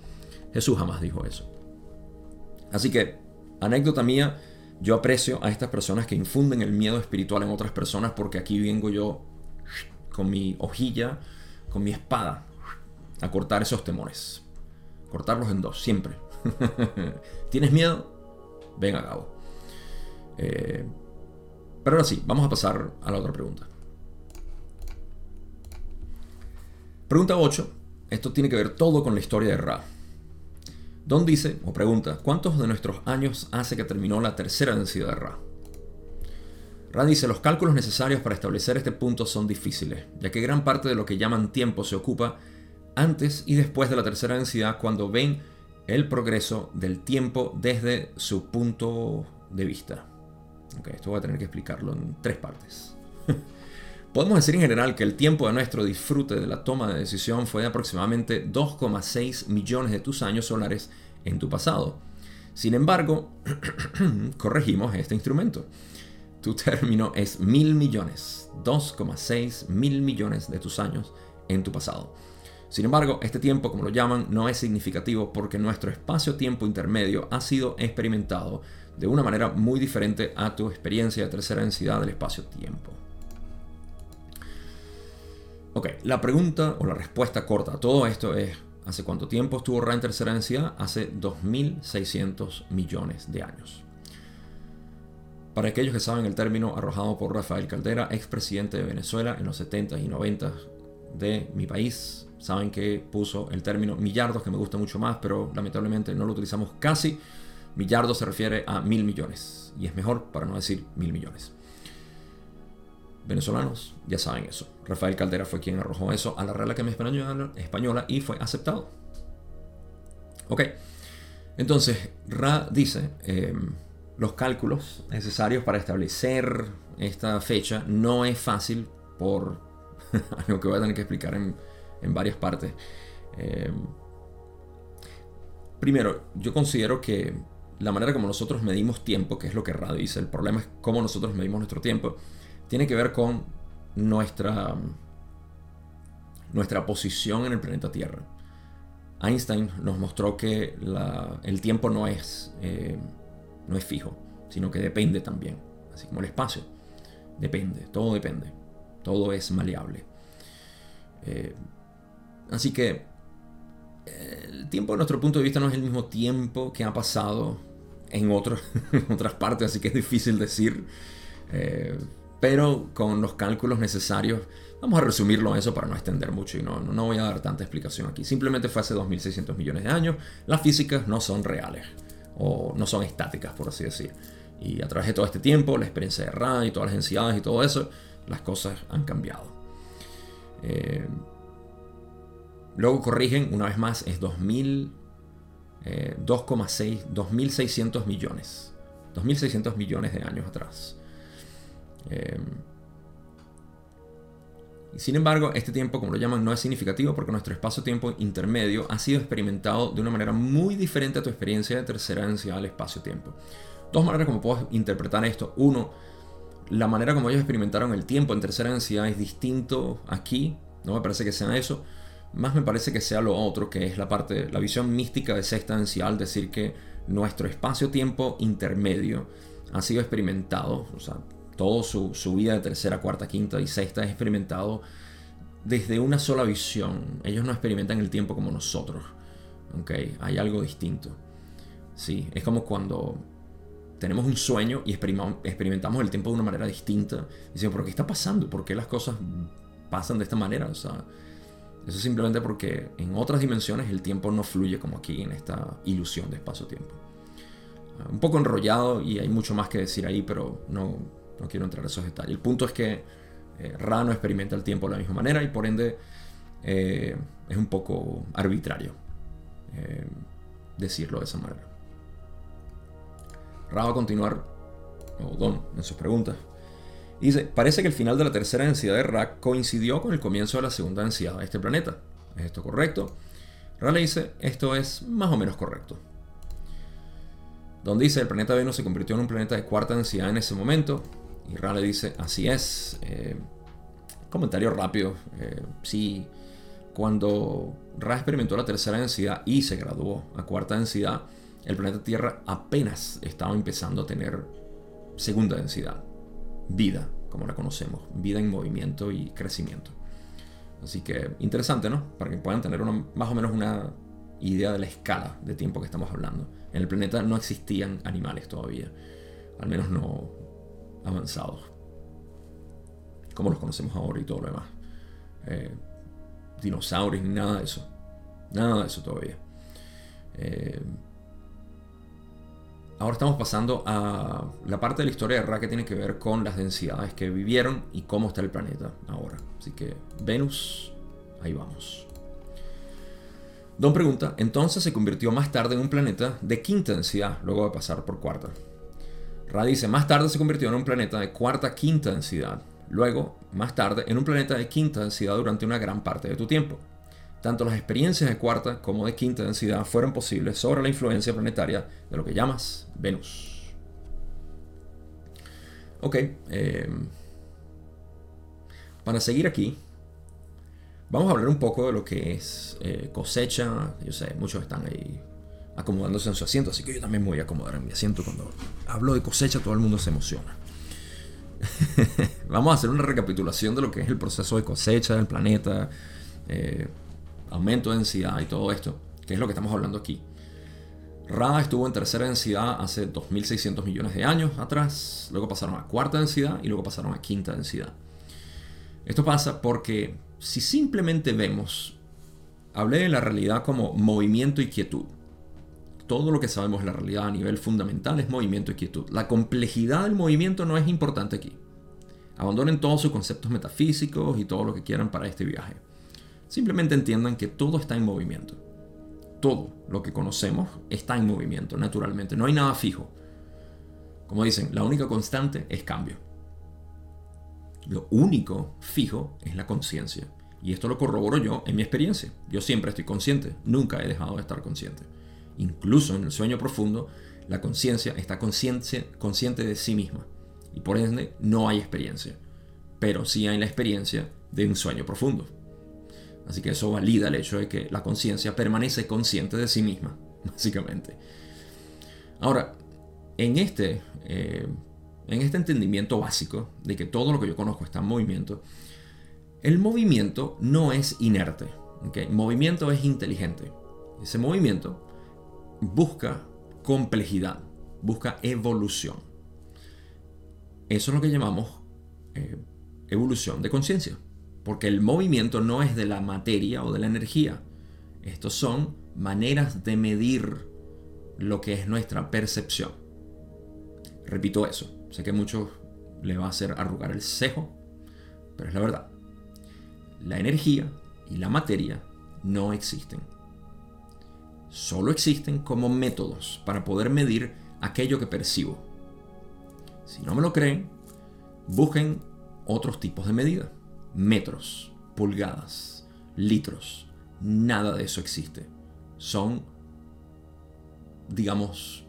Jesús jamás dijo eso. Así que, anécdota mía, yo aprecio a estas personas que infunden el miedo espiritual en otras personas porque aquí vengo yo con mi hojilla, con mi espada, a cortar esos temores. Cortarlos en dos, siempre. (laughs) ¿Tienes miedo? Ven a cabo. Eh, pero ahora sí, vamos a pasar a la otra pregunta. Pregunta 8. Esto tiene que ver todo con la historia de Ra. Don dice, o pregunta, ¿cuántos de nuestros años hace que terminó la tercera densidad de Ra? Ra dice, los cálculos necesarios para establecer este punto son difíciles, ya que gran parte de lo que llaman tiempo se ocupa antes y después de la tercera densidad cuando ven el progreso del tiempo desde su punto de vista. Ok, esto voy a tener que explicarlo en tres partes. (laughs) Podemos decir en general que el tiempo de nuestro disfrute de la toma de decisión fue de aproximadamente 2,6 millones de tus años solares en tu pasado. Sin embargo, (clears throat) corregimos este instrumento. Tu término es mil millones, 2,6 mil millones de tus años en tu pasado. Sin embargo, este tiempo, como lo llaman, no es significativo porque nuestro espacio-tiempo intermedio ha sido experimentado de una manera muy diferente a tu experiencia de tercera densidad del espacio-tiempo. Ok, la pregunta o la respuesta corta a todo esto es, ¿hace cuánto tiempo estuvo Ra en tercera densidad? Hace 2.600 millones de años. Para aquellos que saben el término arrojado por Rafael Caldera, expresidente de Venezuela en los 70 y 90 de mi país, saben que puso el término millardos, que me gusta mucho más, pero lamentablemente no lo utilizamos casi. Millardo se refiere a mil millones, y es mejor para no decir mil millones venezolanos ya saben eso. Rafael Caldera fue quien arrojó eso a la Real Academia Española, y fue aceptado. Ok, entonces Ra dice, em, los cálculos necesarios para establecer esta fecha no es fácil por (laughs) algo que voy a tener que explicar en, varias partes. Em, primero, yo considero que la manera como nosotros medimos tiempo, que es lo que Ra dice, el problema es cómo nosotros medimos nuestro tiempo, tiene que ver con nuestra, nuestra posición en el planeta Tierra. Einstein nos mostró que el tiempo no es, eh, no es fijo, sino que depende también, así como el espacio. Depende, todo depende, todo es maleable. Eh, así que eh, el tiempo, de nuestro punto de vista, no es el mismo tiempo que ha pasado en, (laughs) en otras partes, así que es difícil decir pero con los cálculos necesarios. Vamos a resumirlo eso para no extender mucho y no, no voy a dar tanta explicación aquí. Simplemente fue hace 2.600 millones de años. Las físicas no son reales o no son estáticas, por así decir. Y a través de todo este tiempo, la experiencia de Ra y todas las densidades y todo eso, las cosas han cambiado. Eh, luego corrigen, una vez más, es 2.000, 2,6, 2.600 millones. 2.600 millones de años atrás. Eh, sin embargo, este tiempo, como lo llaman, no es significativo porque nuestro espacio-tiempo intermedio ha sido experimentado de una manera muy diferente a tu experiencia de tercera densidad del espacio-tiempo. Dos maneras como puedo interpretar esto. Uno, la manera como ellos experimentaron el tiempo en tercera densidad es distinto aquí. No me parece que sea eso. Más me parece que sea lo otro, que es la parte, la visión mística de sexta densidad, decir que nuestro espacio-tiempo intermedio ha sido experimentado, o sea, todo su, vida de tercera, cuarta, quinta y sexta es experimentado desde una sola visión. Ellos no experimentan el tiempo como nosotros. Hay algo distinto. Sí, es como cuando tenemos un sueño y experimentamos el tiempo de una manera distinta. Y decimos, ¿pero qué está pasando? ¿Por qué las cosas pasan de esta manera? O sea, eso es simplemente porque en otras dimensiones el tiempo no fluye como aquí en esta ilusión de espacio-tiempo. Un poco enrollado y hay mucho más que decir ahí, pero no, no quiero entrar en esos detalles. El punto es que eh, Ra no experimenta el tiempo de la misma manera y por ende eh, es un poco arbitrario eh, decirlo de esa manera. Ra va a continuar, o Don, en sus preguntas. Dice, parece que el final de la tercera densidad de Ra coincidió con el comienzo de la segunda densidad de este planeta. ¿Es esto correcto? Ra le dice, esto es más o menos correcto. Don dice, el planeta Venus se convirtió en un planeta de cuarta densidad en ese momento. Y Ra le dice, así es. Eh, comentario rápido. Eh, sí, cuando Ra experimentó la tercera densidad y se graduó a cuarta densidad, el planeta Tierra apenas estaba empezando a tener segunda densidad. Vida, como la conocemos. Vida en movimiento y crecimiento. Así que interesante, ¿no? Para que puedan tener más o menos una idea de la escala de tiempo que estamos hablando. En el planeta no existían animales todavía. Al menos no, avanzados, como los conocemos ahora y todo lo demás. Eh, dinosaurios ni nada de eso. Nada de eso todavía. Eh, ahora estamos pasando a la parte de la historia de Ra que tiene que ver con las densidades que vivieron y cómo está el planeta ahora. Así que Venus, ahí vamos. Don pregunta, entonces se convirtió más tarde en un planeta de quinta densidad luego de pasar por cuarta. Ra dice, más tarde se convirtió en un planeta de cuarta, quinta densidad. Luego, más tarde, en un planeta de quinta densidad durante una gran parte de tu tiempo. tanto las experiencias de cuarta como de quinta densidad fueron posibles sobre la influencia planetaria de lo que llamas Venus. Ok, eh, para seguir aquí, vamos a hablar un poco de lo que es eh, cosecha. Yo sé, muchos están ahí acomodándose en su asiento, así que yo también me voy a acomodar en mi asiento. Cuando hablo de cosecha, todo el mundo se emociona. (laughs) vamos a hacer una recapitulación de lo que es el proceso de cosecha del planeta. Eh, aumento de densidad y todo esto, que es lo que estamos hablando aquí. Ra estuvo en tercera densidad hace 2.600 millones de años atrás, luego pasaron a cuarta densidad y luego pasaron a quinta densidad. Esto pasa porque si simplemente vemos, hablé de la realidad como movimiento y quietud. Todo lo que sabemos de la realidad a nivel fundamental es movimiento y quietud. La complejidad del movimiento no es importante aquí. Abandonen todos sus conceptos metafísicos y todo lo que quieran para este viaje. Simplemente entiendan que todo está en movimiento. Todo lo que conocemos está en movimiento, naturalmente. No hay nada fijo. Como dicen, la única constante es cambio. Lo único fijo es la conciencia. Y esto lo corroboro yo en mi experiencia. Yo siempre estoy consciente, nunca he dejado de estar consciente. Incluso en el sueño profundo, la conciencia está consciente, consciente de sí misma. Y por ende no hay experiencia. Pero sí hay la experiencia de un sueño profundo. Así que eso valida el hecho de que la conciencia permanece consciente de sí misma, (laughs) básicamente. Ahora, en este, eh, en este entendimiento básico de que todo lo que yo conozco está en movimiento, el movimiento no es inerte. El movimiento es inteligente. Ese movimiento busca complejidad, busca evolución. Eso es lo que llamamos eh, evolución de conciencia. Porque el movimiento no es de la materia o de la energía. Estos son maneras de medir lo que es nuestra percepción. Repito eso. Sé que a muchos le va a hacer arrugar el cejo, pero es la verdad. La energía y la materia no existen. Solo existen como métodos para poder medir aquello que percibo. Si no me lo creen, busquen otros tipos de medidas metros, pulgadas, litros. Nada de eso existe. Son, digamos,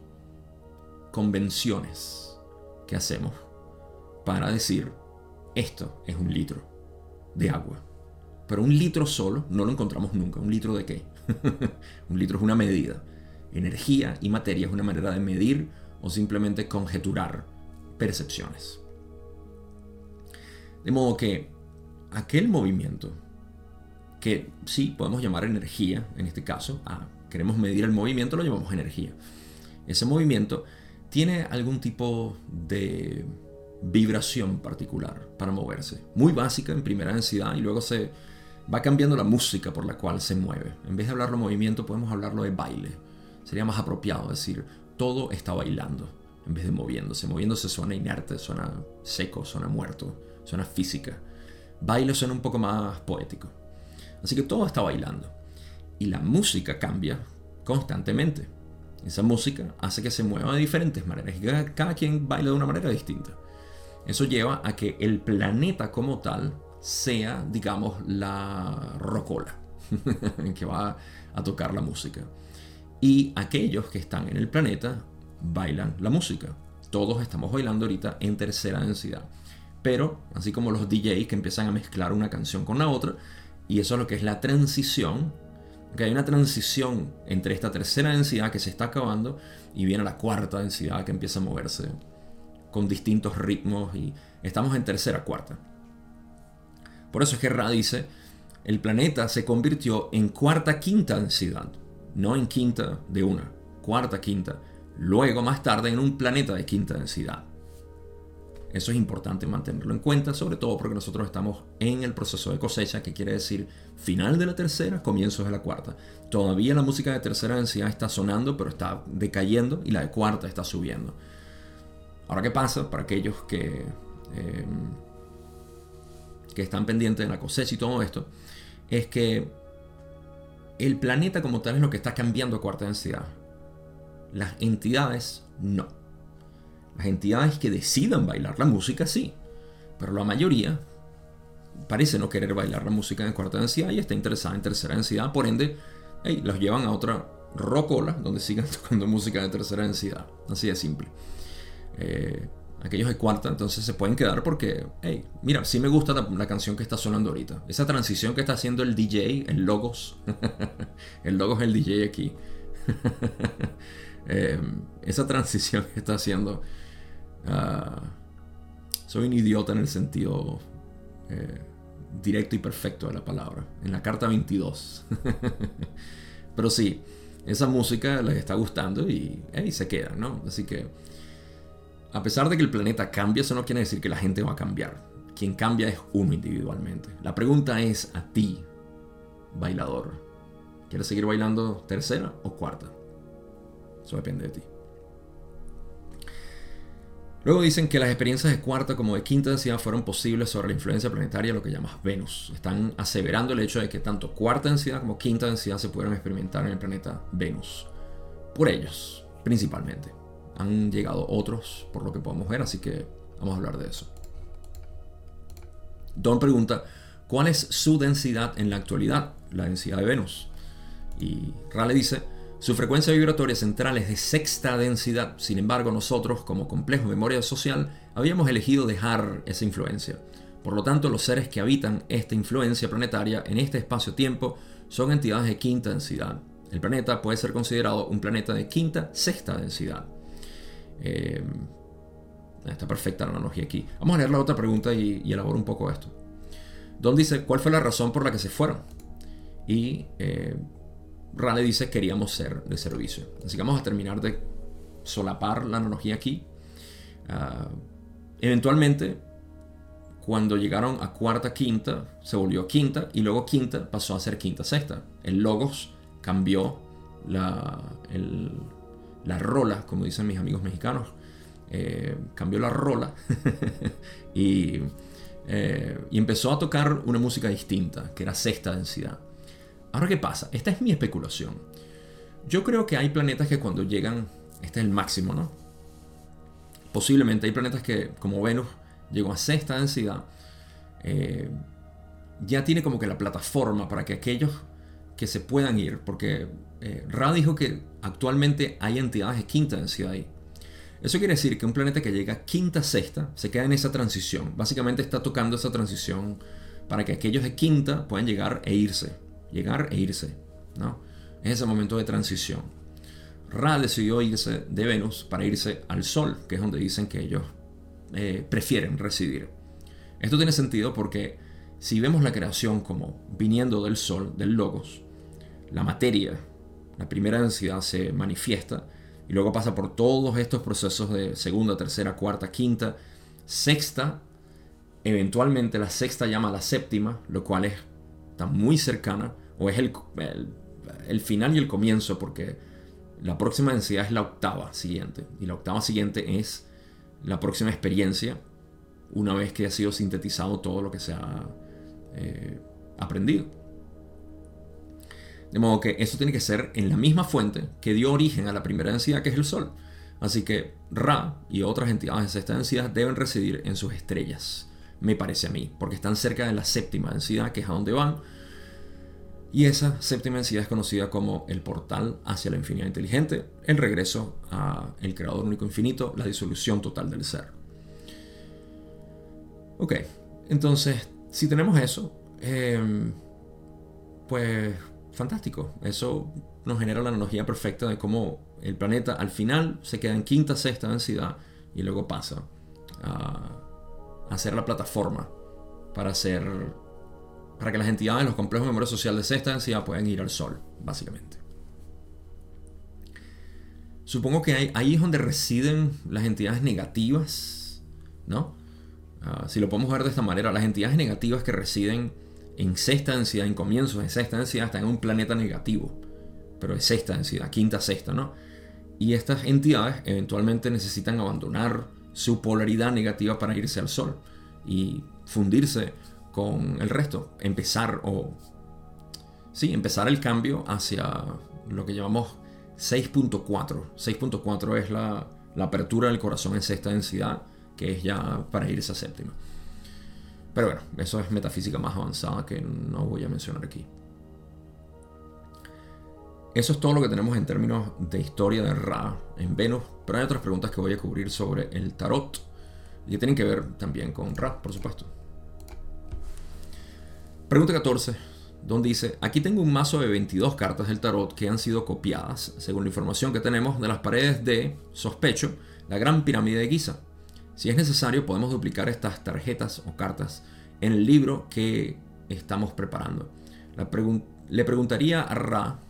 convenciones que hacemos para decir, esto es un litro de agua. Pero un litro solo no lo encontramos nunca. ¿Un litro de qué? (laughs) un litro es una medida. Energía y materia es una manera de medir o simplemente conjeturar percepciones. De modo que aquel movimiento, que sí podemos llamar energía en este caso, ah, queremos medir el movimiento, lo llamamos energía. Ese movimiento tiene algún tipo de vibración particular para moverse, muy básica en primera densidad y luego se va cambiando la música por la cual se mueve. En vez de hablarlo movimiento, podemos hablarlo de baile. Sería más apropiado decir, todo está bailando en vez de moviéndose. Moviéndose suena inerte, suena seco, suena muerto, suena física baile suena un poco más poético. Así que todo está bailando. Y la música cambia constantemente. Esa música hace que se mueva de diferentes maneras. Y cada quien baila de una manera distinta. Eso lleva a que el planeta como tal sea, digamos, la rocola (laughs) que va a tocar la música. Y aquellos que están en el planeta bailan la música. Todos estamos bailando ahorita en tercera densidad pero así como los DJs que empiezan a mezclar una canción con la otra, y eso es lo que es la transición, que hay una transición entre esta tercera densidad que se está acabando y viene la cuarta densidad que empieza a moverse con distintos ritmos y estamos en tercera, cuarta. Por eso es que Ra dice, el planeta se convirtió en cuarta, quinta densidad, no en quinta de una, cuarta, quinta, luego más tarde en un planeta de quinta densidad. Eso es importante mantenerlo en cuenta, sobre todo porque nosotros estamos en el proceso de cosecha, que quiere decir final de la tercera, comienzos de la cuarta. Todavía la música de tercera densidad está sonando, pero está decayendo y la de cuarta está subiendo. Ahora, ¿qué pasa para aquellos que, eh, que están pendientes de la cosecha y todo esto? Es que el planeta como tal es lo que está cambiando a cuarta densidad. Las entidades no. Las entidades que decidan bailar la música, sí. Pero la mayoría parece no querer bailar la música en cuarta densidad y está interesada en tercera densidad. Por ende, los llevan a otra rocola donde sigan (laughs) tocando música de tercera densidad. Así de simple. Eh, aquellos de cuarta entonces se pueden quedar porque, hey, mira, sí me gusta la, canción que está sonando ahorita. Esa transición que está haciendo el DJ, el Logos. (laughs) el Logos es el DJ aquí. (laughs) Eh, esa transición que está haciendo... Ah, soy un idiota en el sentido eh, directo y perfecto de la palabra. En la carta 22. (laughs) Pero sí, esa música les está gustando y se quedan, ¿no? Así que, a pesar de que el planeta cambia, eso no quiere decir que la gente va a cambiar. Quien cambia es uno individualmente. La pregunta es a ti, bailador. ¿Quieres seguir bailando tercera o cuarta? Eso depende de ti. Luego dicen que las experiencias de cuarta como de quinta densidad fueron posibles sobre la influencia planetaria, lo que llamas Venus. Están aseverando el hecho de que tanto cuarta densidad como quinta densidad se pudieron experimentar en el planeta Venus. Por ellos, principalmente. Han llegado otros, por lo que podemos ver, así que vamos a hablar de eso. Don pregunta, ¿cuál es su densidad en la actualidad? La densidad de Venus. Y Raleigh dice, su frecuencia vibratoria central es de sexta densidad, sin embargo nosotros, como complejo memoria social, habíamos elegido dejar esa influencia. Por lo tanto, los seres que habitan esta influencia planetaria en este espacio-tiempo son entidades de quinta densidad. El planeta puede ser considerado un planeta de quinta, sexta densidad. Eh, está perfecta la analogía aquí. Vamos a leer la otra pregunta y, y un poco esto. Don dice, ¿cuál fue la razón por la que se fueron? Y eh, Rale dice queríamos ser de servicio. Así que vamos a terminar de solapar la analogía aquí. Ah, eventualmente, cuando llegaron a cuarta, quinta, se volvió quinta y luego quinta pasó a ser quinta, sexta. El logos cambió la, la rola, como dicen mis amigos mexicanos. Eh, cambió la rola (laughs) y, eh, y empezó a tocar una música distinta, que era sexta densidad. Ahora, ¿qué pasa? Esta es mi especulación. Yo creo que hay planetas que cuando llegan, este es el máximo, ¿no? Posiblemente hay planetas que, como Venus, llegó a sexta densidad, eh, ya tiene como que la plataforma para que aquellos que se puedan ir, porque Ra dijo que actualmente hay entidades de quinta densidad ahí. Eso quiere decir que un planeta que llega quinta, sexta, se queda en esa transición. Básicamente está tocando esa transición para que aquellos de quinta puedan llegar e irse llegar e irse, ¿no? Es ese momento de transición. Ra decidió irse de Venus para irse al Sol, que es donde dicen que ellos eh, prefieren residir. Esto tiene sentido porque si vemos la creación como viniendo del Sol, del Logos, la materia, la primera densidad se manifiesta y luego pasa por todos estos procesos de segunda, tercera, cuarta, quinta, sexta, eventualmente la sexta llama a la séptima, lo cual es, está muy cercana o es el, el, final y el comienzo, porque la próxima densidad es la octava siguiente, y la octava siguiente es la próxima experiencia, una vez que ha sido sintetizado todo lo que se ha eh, aprendido. De modo que eso tiene que ser en la misma fuente que dio origen a la primera densidad, que es el Sol. Así que Ra y otras entidades de sexta densidad deben residir en sus estrellas, me parece a mí, porque están cerca de la séptima densidad, que es a donde van, y esa séptima densidad es conocida como el portal hacia la infinidad inteligente, el regreso a el creador único infinito, la disolución total del ser. Ok, entonces, si tenemos eso, em, pues fantástico. Eso nos genera la analogía perfecta de cómo el planeta al final se queda en quinta, sexta densidad y luego pasa a, a ser la plataforma para ser para que las entidades de los complejos de memoria social de sexta densidad puedan ir al Sol, básicamente. Supongo que ahí es donde residen las entidades negativas, ¿no? Ah, si lo podemos ver de esta manera, las entidades negativas que residen en sexta densidad, en comienzos de sexta densidad, están en un planeta negativo, pero de sexta densidad, quinta, sexta, ¿no? Y estas entidades eventualmente necesitan abandonar su polaridad negativa para irse al Sol y fundirse con el resto. Empezar o... Sí, empezar el cambio hacia lo que llamamos 6.4. 6.4 es la, apertura del corazón en sexta densidad, que es ya para irse a séptima. Pero bueno, eso es metafísica más avanzada que no voy a mencionar aquí. Eso es todo lo que tenemos en términos de historia de Ra en Venus, pero hay otras preguntas que voy a cubrir sobre el tarot y que tienen que ver también con Ra, por supuesto. Pregunta 14, donde dice, aquí tengo un mazo de 22 cartas del tarot que han sido copiadas, según la información que tenemos, de las paredes de, sospecho, la Gran Pirámide de Giza. Si es necesario, podemos duplicar estas tarjetas o cartas en el libro que estamos preparando. le preguntaría a Ra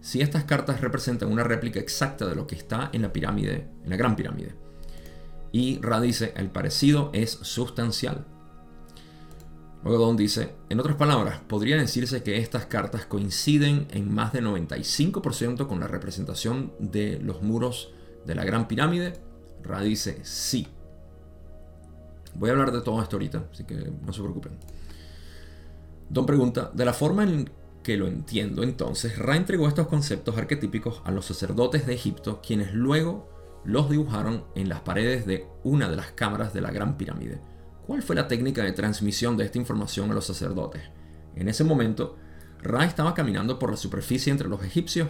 si estas cartas representan una réplica exacta de lo que está en la pirámide, en la gran pirámide. Y Ra dice, el parecido es sustancial. Luego Don dice, en otras palabras, podría decirse que estas cartas coinciden en más de 95% con la representación de los muros de la Gran Pirámide. Ra dice, sí. Voy a hablar de todo esto ahorita, así que no se preocupen. Don pregunta, de la forma en que lo entiendo entonces, Ra entregó estos conceptos arquetípicos a los sacerdotes de Egipto, quienes luego los dibujaron en las paredes de una de las cámaras de la Gran Pirámide. ¿Cuál fue la técnica de transmisión de esta información a los sacerdotes? En ese momento, Ra estaba caminando por la superficie entre los egipcios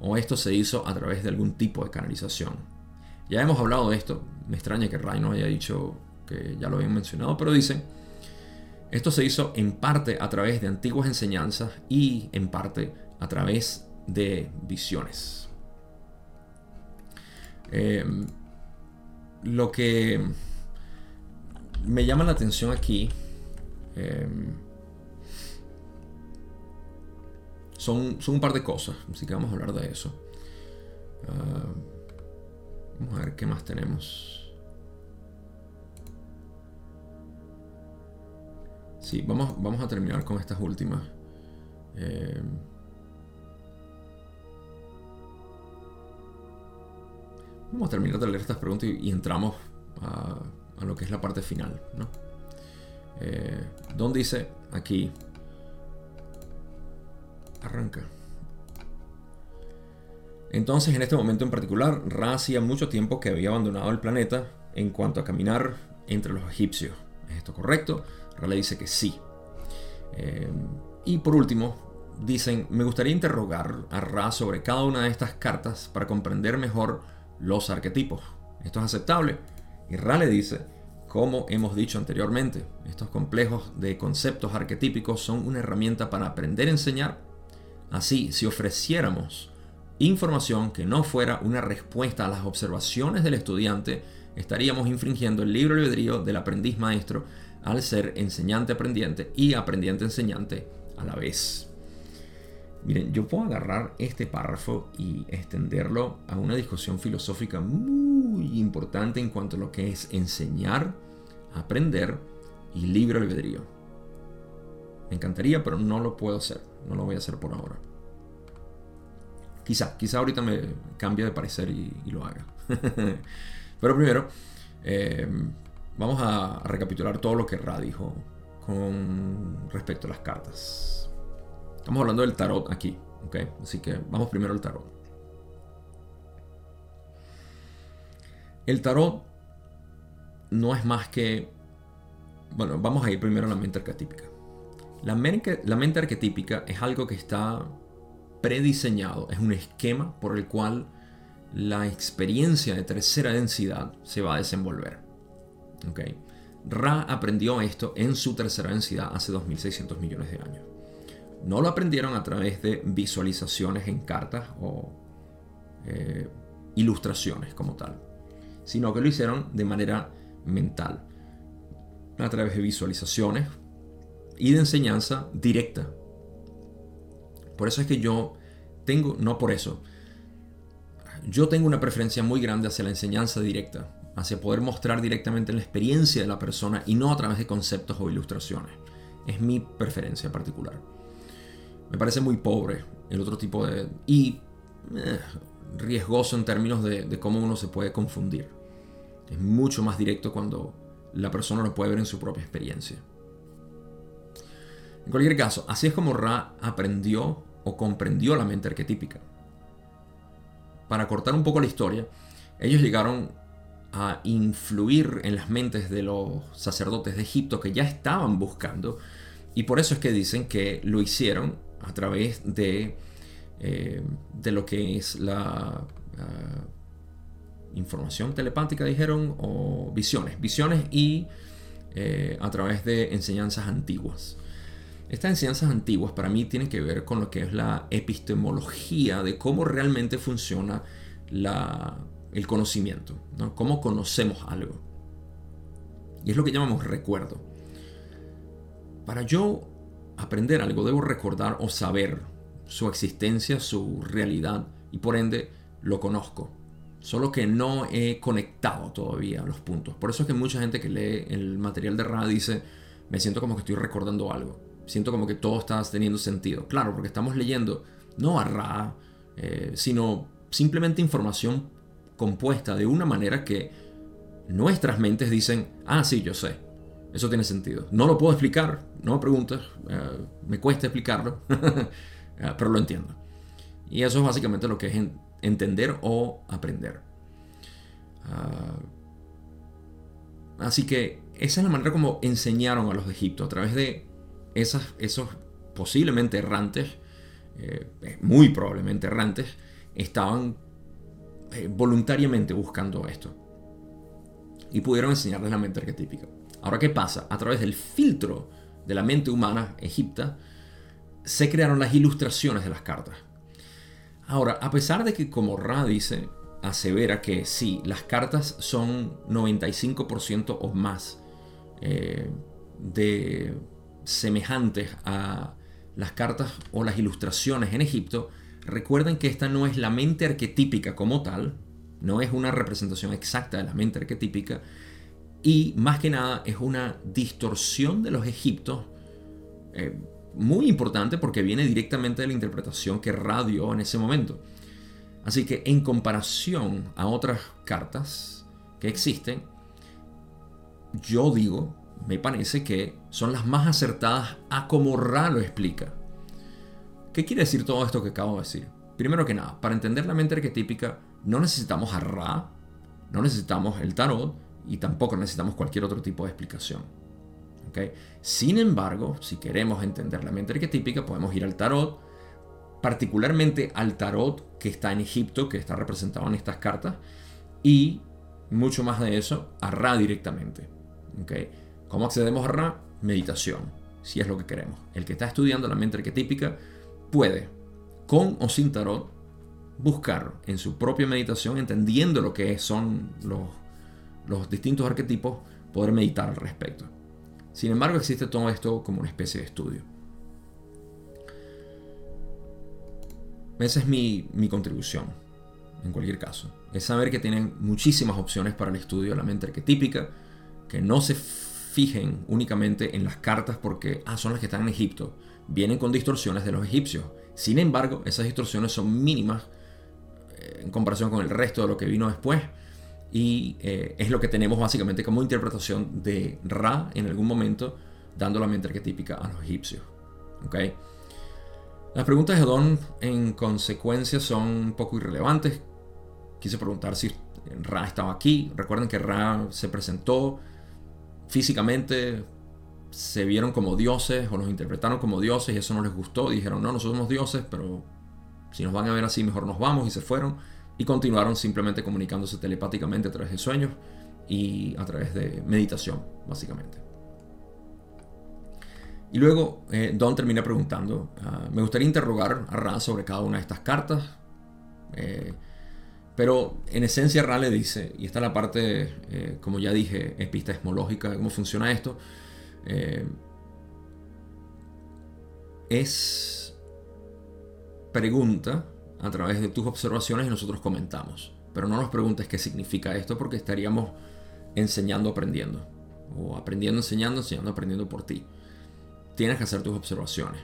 o esto se hizo a través de algún tipo de canalización. Ya hemos hablado de esto, me extraña que Ra no haya dicho que ya lo habían mencionado, pero dice esto se hizo en parte a través de antiguas enseñanzas y en parte a través de visiones. Eh, lo que me llama la atención aquí eh, son, son, un par de cosas, así que vamos a hablar de eso. Ah, vamos a ver qué más tenemos. Sí, vamos, vamos a terminar con estas últimas. Eh, vamos a terminar de leer estas preguntas y, entramos a, lo que es la parte final. ¿no? Eh, Don dice aquí, arranca. Entonces, en este momento en particular, Ra hacía mucho tiempo que había abandonado el planeta en cuanto a caminar entre los egipcios. ¿Es esto correcto? Le dice que sí. Eh, y por último, dicen, me gustaría interrogar a Ra sobre cada una de estas cartas para comprender mejor los arquetipos. ¿Esto es aceptable? Y Ra le dice, como hemos dicho anteriormente, estos complejos de conceptos arquetípicos son una herramienta para aprender a enseñar. Así, si ofreciéramos información que no fuera una respuesta a las observaciones del estudiante, estaríamos infringiendo el libre albedrío del aprendiz maestro al ser enseñante-aprendiente y aprendiente-enseñante a la vez. Miren, yo puedo agarrar este párrafo y extenderlo a una discusión filosófica muy importante en cuanto a lo que es enseñar, aprender y libre albedrío. Me encantaría, pero no lo puedo hacer. No lo voy a hacer por ahora. Quizá, quizá ahorita me cambie de parecer y, lo haga. (laughs) pero primero, eh, Vamos a recapitular todo lo que Ra dijo con respecto a las cartas. Estamos hablando del tarot aquí, ¿ok? Así que vamos primero al tarot. El tarot no es más que... Bueno, vamos a ir primero a la mente arquetípica. La mente, la mente arquetípica es algo que está prediseñado, es un esquema por el cual la experiencia de tercera densidad se va a desenvolver. Okay. Ra aprendió esto en su tercera densidad hace 2600 millones de años. No lo aprendieron a través de visualizaciones en cartas o eh, ilustraciones como tal, sino que lo hicieron de manera mental, a través de visualizaciones y de enseñanza directa. Por eso es que yo tengo, no por eso, yo tengo una preferencia muy grande hacia la enseñanza directa, hacia poder mostrar directamente la experiencia de la persona y no a través de conceptos o ilustraciones. Es mi preferencia particular. Me parece muy pobre el otro tipo de... y eh, riesgoso en términos de, de cómo uno se puede confundir. Es mucho más directo cuando la persona lo puede ver en su propia experiencia. En cualquier caso, así es como Ra aprendió o comprendió la mente arquetípica. Para cortar un poco la historia, ellos llegaron a influir en las mentes de los sacerdotes de Egipto que ya estaban buscando. Y por eso es que dicen que lo hicieron a través de, eh, de lo que es la información telepática, dijeron, o visiones. Visiones y eh, a través de enseñanzas antiguas. Estas enseñanzas antiguas para mí tienen que ver con lo que es la epistemología de cómo realmente funciona el conocimiento, ¿no? cómo conocemos algo. Y es lo que llamamos recuerdo. Para yo aprender algo debo recordar o saber su existencia, su realidad y por ende lo conozco. Solo que no he conectado todavía los puntos. Por eso es que mucha gente que lee el material de Ra dice, me siento como que estoy recordando algo siento como que todo está teniendo sentido. Claro, porque estamos leyendo no a Ra, eh, sino simplemente información compuesta de una manera que nuestras mentes dicen, ah, sí, yo sé, eso tiene sentido. No lo puedo explicar, no me preguntes, eh, me cuesta explicarlo, (laughs) eh, pero lo entiendo. Y eso es básicamente lo que es entender o aprender. Ah, así que esa es la manera como enseñaron a los de Egipto, a través de esos posiblemente errantes, eh, muy probablemente errantes, estaban eh, voluntariamente buscando esto. Y pudieron enseñarles la mente arquetípica. Ahora, ¿qué pasa? A través del filtro de la mente humana egipta, se crearon las ilustraciones de las cartas. Ahora, a pesar de que como Ra dice, asevera que sí, las cartas son 95% o más eh, de semejantes a las cartas o las ilustraciones en Egipto, recuerden que esta no es la mente arquetípica como tal, no es una representación exacta de la mente arquetípica, y más que nada es una distorsión de los egiptos eh, muy importante porque viene directamente de la interpretación que radio en ese momento. Así que en comparación a otras cartas que existen, yo digo me parece que son las más acertadas a como Ra lo explica. ¿Qué quiere decir todo esto que acabo de decir? Primero que nada, para entender la mente arquetípica no necesitamos a Ra, no necesitamos el tarot y tampoco necesitamos cualquier otro tipo de explicación. ¿Okay? Sin embargo, si queremos entender la mente arquetípica, podemos ir al tarot, particularmente al tarot que está en Egipto, que está representado en estas cartas, y mucho más de eso, a Ra directamente. ¿Okay? ¿Cómo accedemos a Ra? Meditación, si es lo que queremos. El que está estudiando la mente arquetípica puede, con o sin tarot, buscar en su propia meditación, entendiendo lo que son los, los distintos arquetipos, poder meditar al respecto. Sin embargo, existe todo esto como una especie de estudio. Esa es mi, mi, contribución, en cualquier caso. Es saber que tienen muchísimas opciones para el estudio de la mente arquetípica, que no se fijen únicamente en las cartas porque ah, son las que están en Egipto. Vienen con distorsiones de los egipcios. Sin embargo, esas distorsiones son mínimas eh, en comparación con el resto de lo que vino después. Y eh, es lo que tenemos básicamente como interpretación de Ra en algún momento, dando la mente arquetípica a los egipcios. ¿Okay? Las preguntas de Don en consecuencia son un poco irrelevantes. Quise preguntar si Ra estaba aquí. Recuerden que Ra se presentó físicamente se vieron como dioses o nos interpretaron como dioses y eso no les gustó. Dijeron, no, nosotros somos dioses, pero si nos van a ver así, mejor nos vamos y se fueron. Y continuaron simplemente comunicándose telepáticamente a través de sueños y a través de meditación, básicamente. Y luego eh, Don termina preguntando, ah, me gustaría interrogar a Ra sobre cada una de estas cartas. Eh, pero en esencia Ra le dice, y esta es la parte, eh, como ya dije, epistemológica de cómo funciona esto, eh, es pregunta a través de tus observaciones y nosotros comentamos. Pero no nos preguntes qué significa esto porque estaríamos enseñando, aprendiendo. O aprendiendo, enseñando, enseñando, aprendiendo por ti. Tienes que hacer tus observaciones.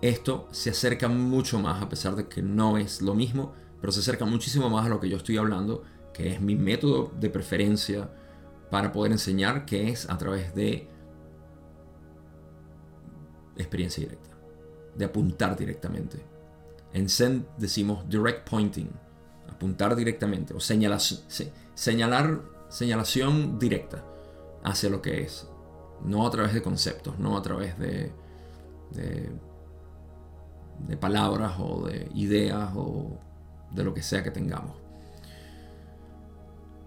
Esto se acerca mucho más, a pesar de que no es lo mismo, pero se acerca muchísimo más a lo que yo estoy hablando, que es mi método de preferencia para poder enseñar, que es a través de experiencia directa, de apuntar directamente. En Zen decimos direct pointing, apuntar directamente o señalar, señalar señalación directa hacia lo que es, no a través de conceptos, no a través de, de, de palabras o de ideas o de lo que sea que tengamos.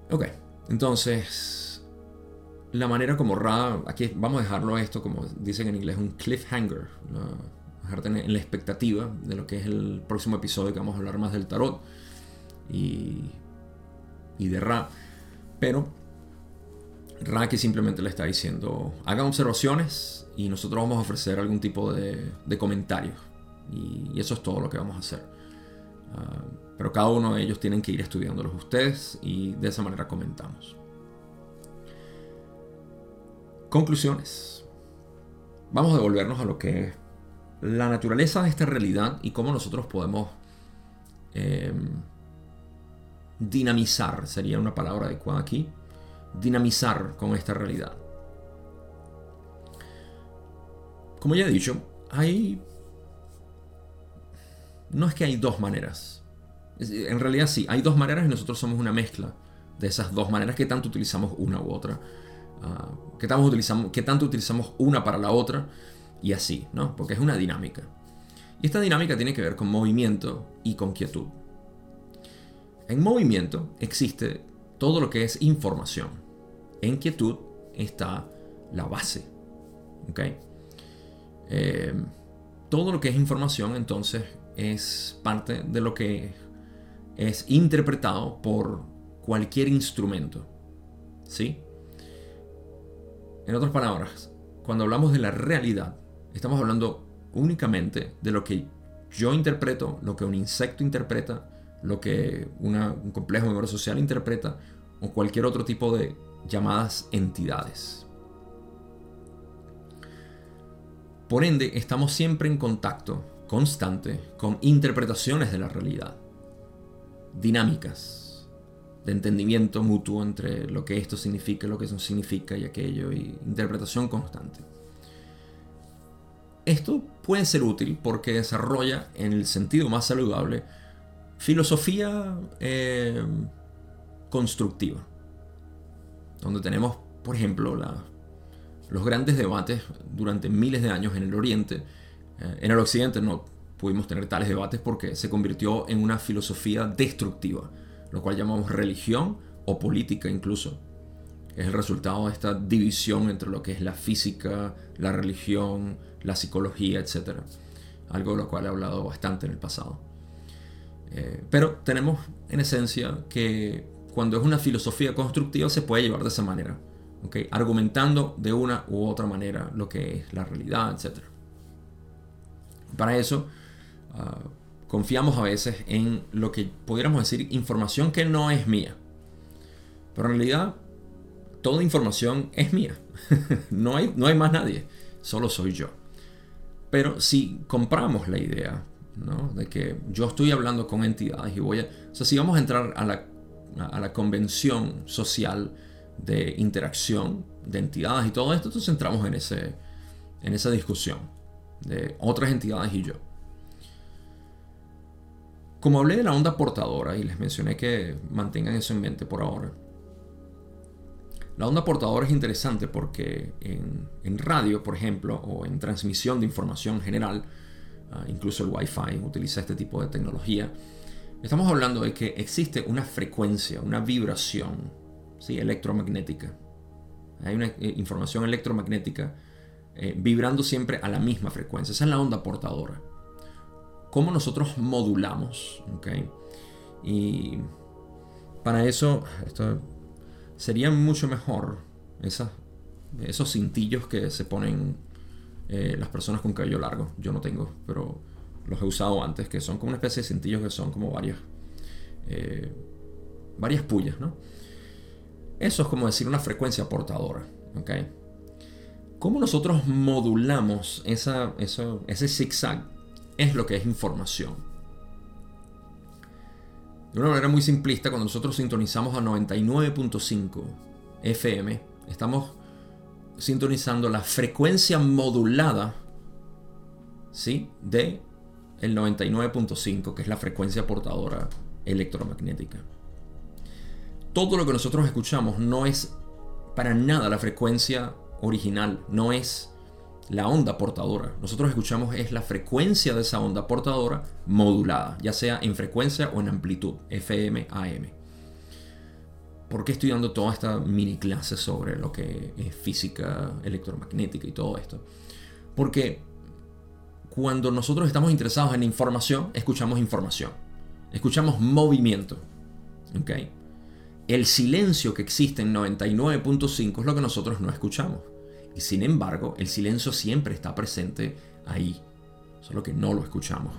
Ok, entonces la manera como Ra, aquí vamos a dejarlo esto como dicen en inglés, un cliffhanger, dejarte en la expectativa de lo que es el próximo episodio que vamos a hablar más del tarot y, y de Ra. Pero Ra que simplemente le está diciendo, hagan observaciones y nosotros vamos a ofrecer algún tipo de, de comentarios. Y, eso es todo lo que vamos a hacer. Ah, pero cada uno de ellos tienen que ir estudiándolos ustedes y de esa manera comentamos. Conclusiones. Vamos a devolvernos a lo que es la naturaleza de esta realidad y cómo nosotros podemos em, dinamizar, sería una palabra adecuada aquí, dinamizar con esta realidad. Como ya he dicho, hay... No es que hay dos maneras. En realidad sí, hay dos maneras y nosotros somos una mezcla de esas dos maneras que tanto utilizamos una u otra. Ah, que, tanto utilizamos, que tanto utilizamos una para la otra y así, ¿no? Porque es una dinámica. Y esta dinámica tiene que ver con movimiento y con quietud. En movimiento existe todo lo que es información. En quietud está la base. Eh, todo lo que es información entonces es parte de lo que es interpretado por cualquier instrumento. ¿Sí? En otras palabras, cuando hablamos de la realidad, Estamos hablando únicamente de lo que yo interpreto, lo que un insecto interpreta, lo que un complejo memoria social interpreta o cualquier otro tipo de llamadas entidades. Por ende, estamos siempre en contacto constante con interpretaciones de la realidad, dinámicas de entendimiento mutuo entre lo que esto significa, lo que eso significa y aquello, y interpretación constante. Esto puede ser útil porque desarrolla, en el sentido más saludable, filosofía eh, constructiva. Donde tenemos, por ejemplo, los grandes debates durante miles de años en el Oriente. Eh, en el Occidente no pudimos tener tales debates porque se convirtió en una filosofía destructiva, lo cual llamamos religión o política incluso. Es el resultado de esta división entre lo que es la física, la religión, la psicología, etc. Algo de lo cual he hablado bastante en el pasado. Eh, pero tenemos en esencia que cuando es una filosofía constructiva se puede llevar de esa manera, ¿okay? argumentando de una u otra manera lo que es la realidad, etc. Para eso ah, confiamos a veces en lo que pudiéramos decir información que no es mía. Pero en realidad toda información es mía. (laughs) no, hay, no hay más nadie, solo soy yo. Pero si compramos la idea de que yo estoy hablando con entidades y voy a... O sea, si vamos a entrar a la, a la convención social de interacción de entidades y todo esto, entonces entramos en, ese, en esa discusión de otras entidades y yo. Como hablé de la onda portadora y les mencioné que mantengan eso en mente por ahora, la onda portadora es interesante porque en, radio, por ejemplo, o en transmisión de información general, ah, incluso el Wi-Fi utiliza este tipo de tecnología, estamos hablando de que existe una frecuencia, una vibración ¿sí? electromagnética. Hay una eh, información electromagnética eh, vibrando siempre a la misma frecuencia. Esa es la onda portadora. ¿Cómo nosotros modulamos? Y para eso, esto sería mucho mejor esos cintillos que se ponen eh, las personas con cabello largo. Yo no tengo, pero los he usado antes, que son como una especie de cintillos que son como varias, eh, varias pullas, ¿no? Eso es como decir una frecuencia portadora, ¿ok? ¿Cómo nosotros modulamos esa, ese zigzag? Es lo que es información. De una manera muy simplista, cuando nosotros sintonizamos a 99.5 FM, estamos sintonizando la frecuencia modulada ¿sí? de el 99.5, que es la frecuencia portadora electromagnética. todo lo que nosotros escuchamos no es para nada la frecuencia original, no es la onda portadora. Nosotros escuchamos es la frecuencia de esa onda portadora modulada, ya sea en frecuencia o en amplitud, FM, AM. ¿Por qué estoy dando toda esta mini clase sobre lo que es física electromagnética y todo esto? Porque cuando nosotros estamos interesados en información, escuchamos información. Escuchamos movimiento. El silencio que existe en 99.5 es lo que nosotros no escuchamos. Y sin embargo, el silencio siempre está presente ahí. Solo que no lo escuchamos.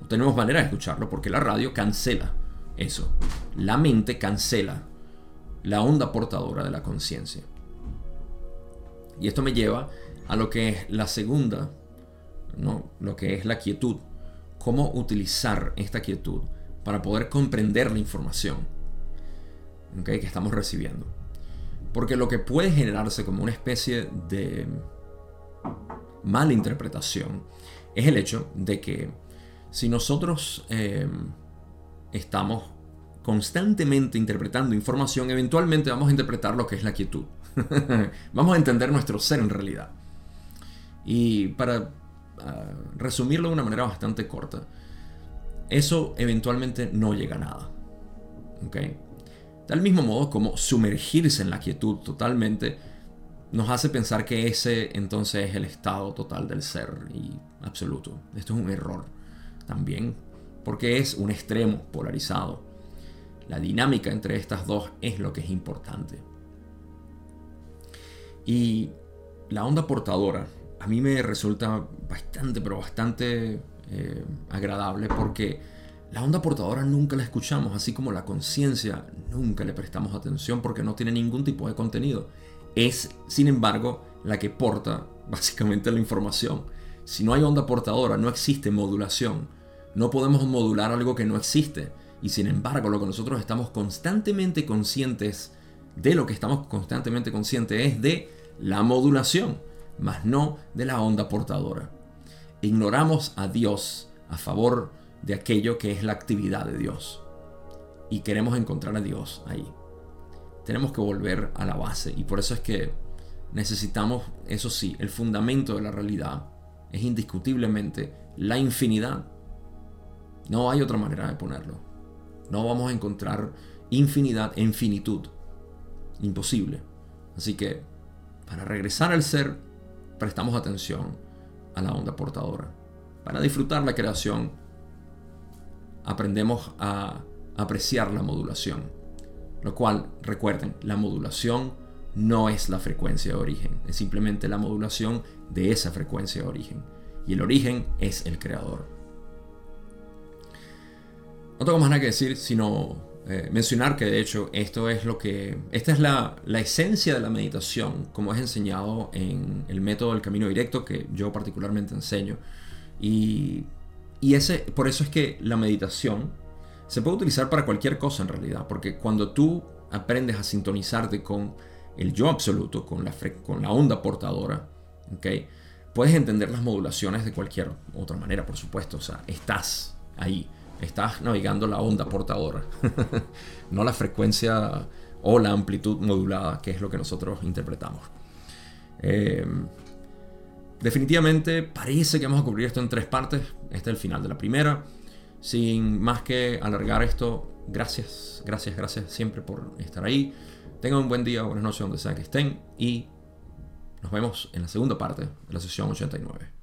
No tenemos manera de escucharlo porque la radio cancela eso. La mente cancela la onda portadora de la conciencia. Y esto me lleva a lo que es la segunda, ¿no? lo que es la quietud. Cómo utilizar esta quietud para poder comprender la información que estamos recibiendo. Porque lo que puede generarse como una especie de mala interpretación es el hecho de que si nosotros eh, estamos constantemente interpretando información, eventualmente vamos a interpretar lo que es la quietud. (laughs) vamos a entender nuestro ser en realidad. Y para ah, resumirlo de una manera bastante corta, eso eventualmente no llega a nada. ¿Okay? Del mismo modo como sumergirse en la quietud totalmente nos hace pensar que ese entonces es el estado total del ser y absoluto. Esto es un error también, porque es un extremo polarizado. La dinámica entre estas dos es lo que es importante. Y la onda portadora a mí me resulta bastante, pero bastante eh, agradable porque la onda portadora nunca la escuchamos, así como la conciencia nunca le prestamos atención porque no tiene ningún tipo de contenido. Es, sin embargo, la que porta (laughs) básicamente la información. Si no hay onda portadora, no existe modulación. No podemos modular algo que no existe. Y sin embargo, lo que nosotros estamos constantemente conscientes de lo que estamos constantemente conscientes es de la modulación, mas no de la onda portadora. Ignoramos a Dios a favor de aquello que es la actividad de Dios. Y queremos encontrar a Dios ahí. Tenemos que volver a la base. Y por eso es que necesitamos, eso sí, el fundamento de la realidad es indiscutiblemente la infinidad. No hay otra manera de ponerlo. No vamos a encontrar infinidad en finitud. Imposible. Así que, para regresar al ser, prestamos atención a la onda portadora. Para disfrutar la creación, aprendemos a apreciar la modulación. Lo cual, recuerden, la modulación no es la frecuencia de origen, es simplemente la modulación de esa frecuencia de origen. Y el origen es el creador. No tengo más nada que decir, sino eh, mencionar que de hecho esto es lo que. Esta es la, la, esencia de la meditación, como es enseñado en el método del camino directo que yo particularmente enseño. Y y ese, por eso es que la meditación se puede utilizar para cualquier cosa en realidad, porque cuando tú aprendes a sintonizarte con el yo absoluto, con la, con la onda portadora, ¿okay? puedes entender las modulaciones de cualquier otra manera, por supuesto. O sea, estás ahí, estás navegando la onda portadora, (laughs) no la frecuencia o la amplitud modulada, que es lo que nosotros interpretamos. Eh, Definitivamente parece que vamos a cubrir esto en tres partes. Este es el final de la primera. Sin más que alargar esto, gracias, gracias, gracias siempre por estar ahí. Tengan un buen día, buenas noches, donde sea que estén. Y nos vemos en la segunda parte de la sesión 89.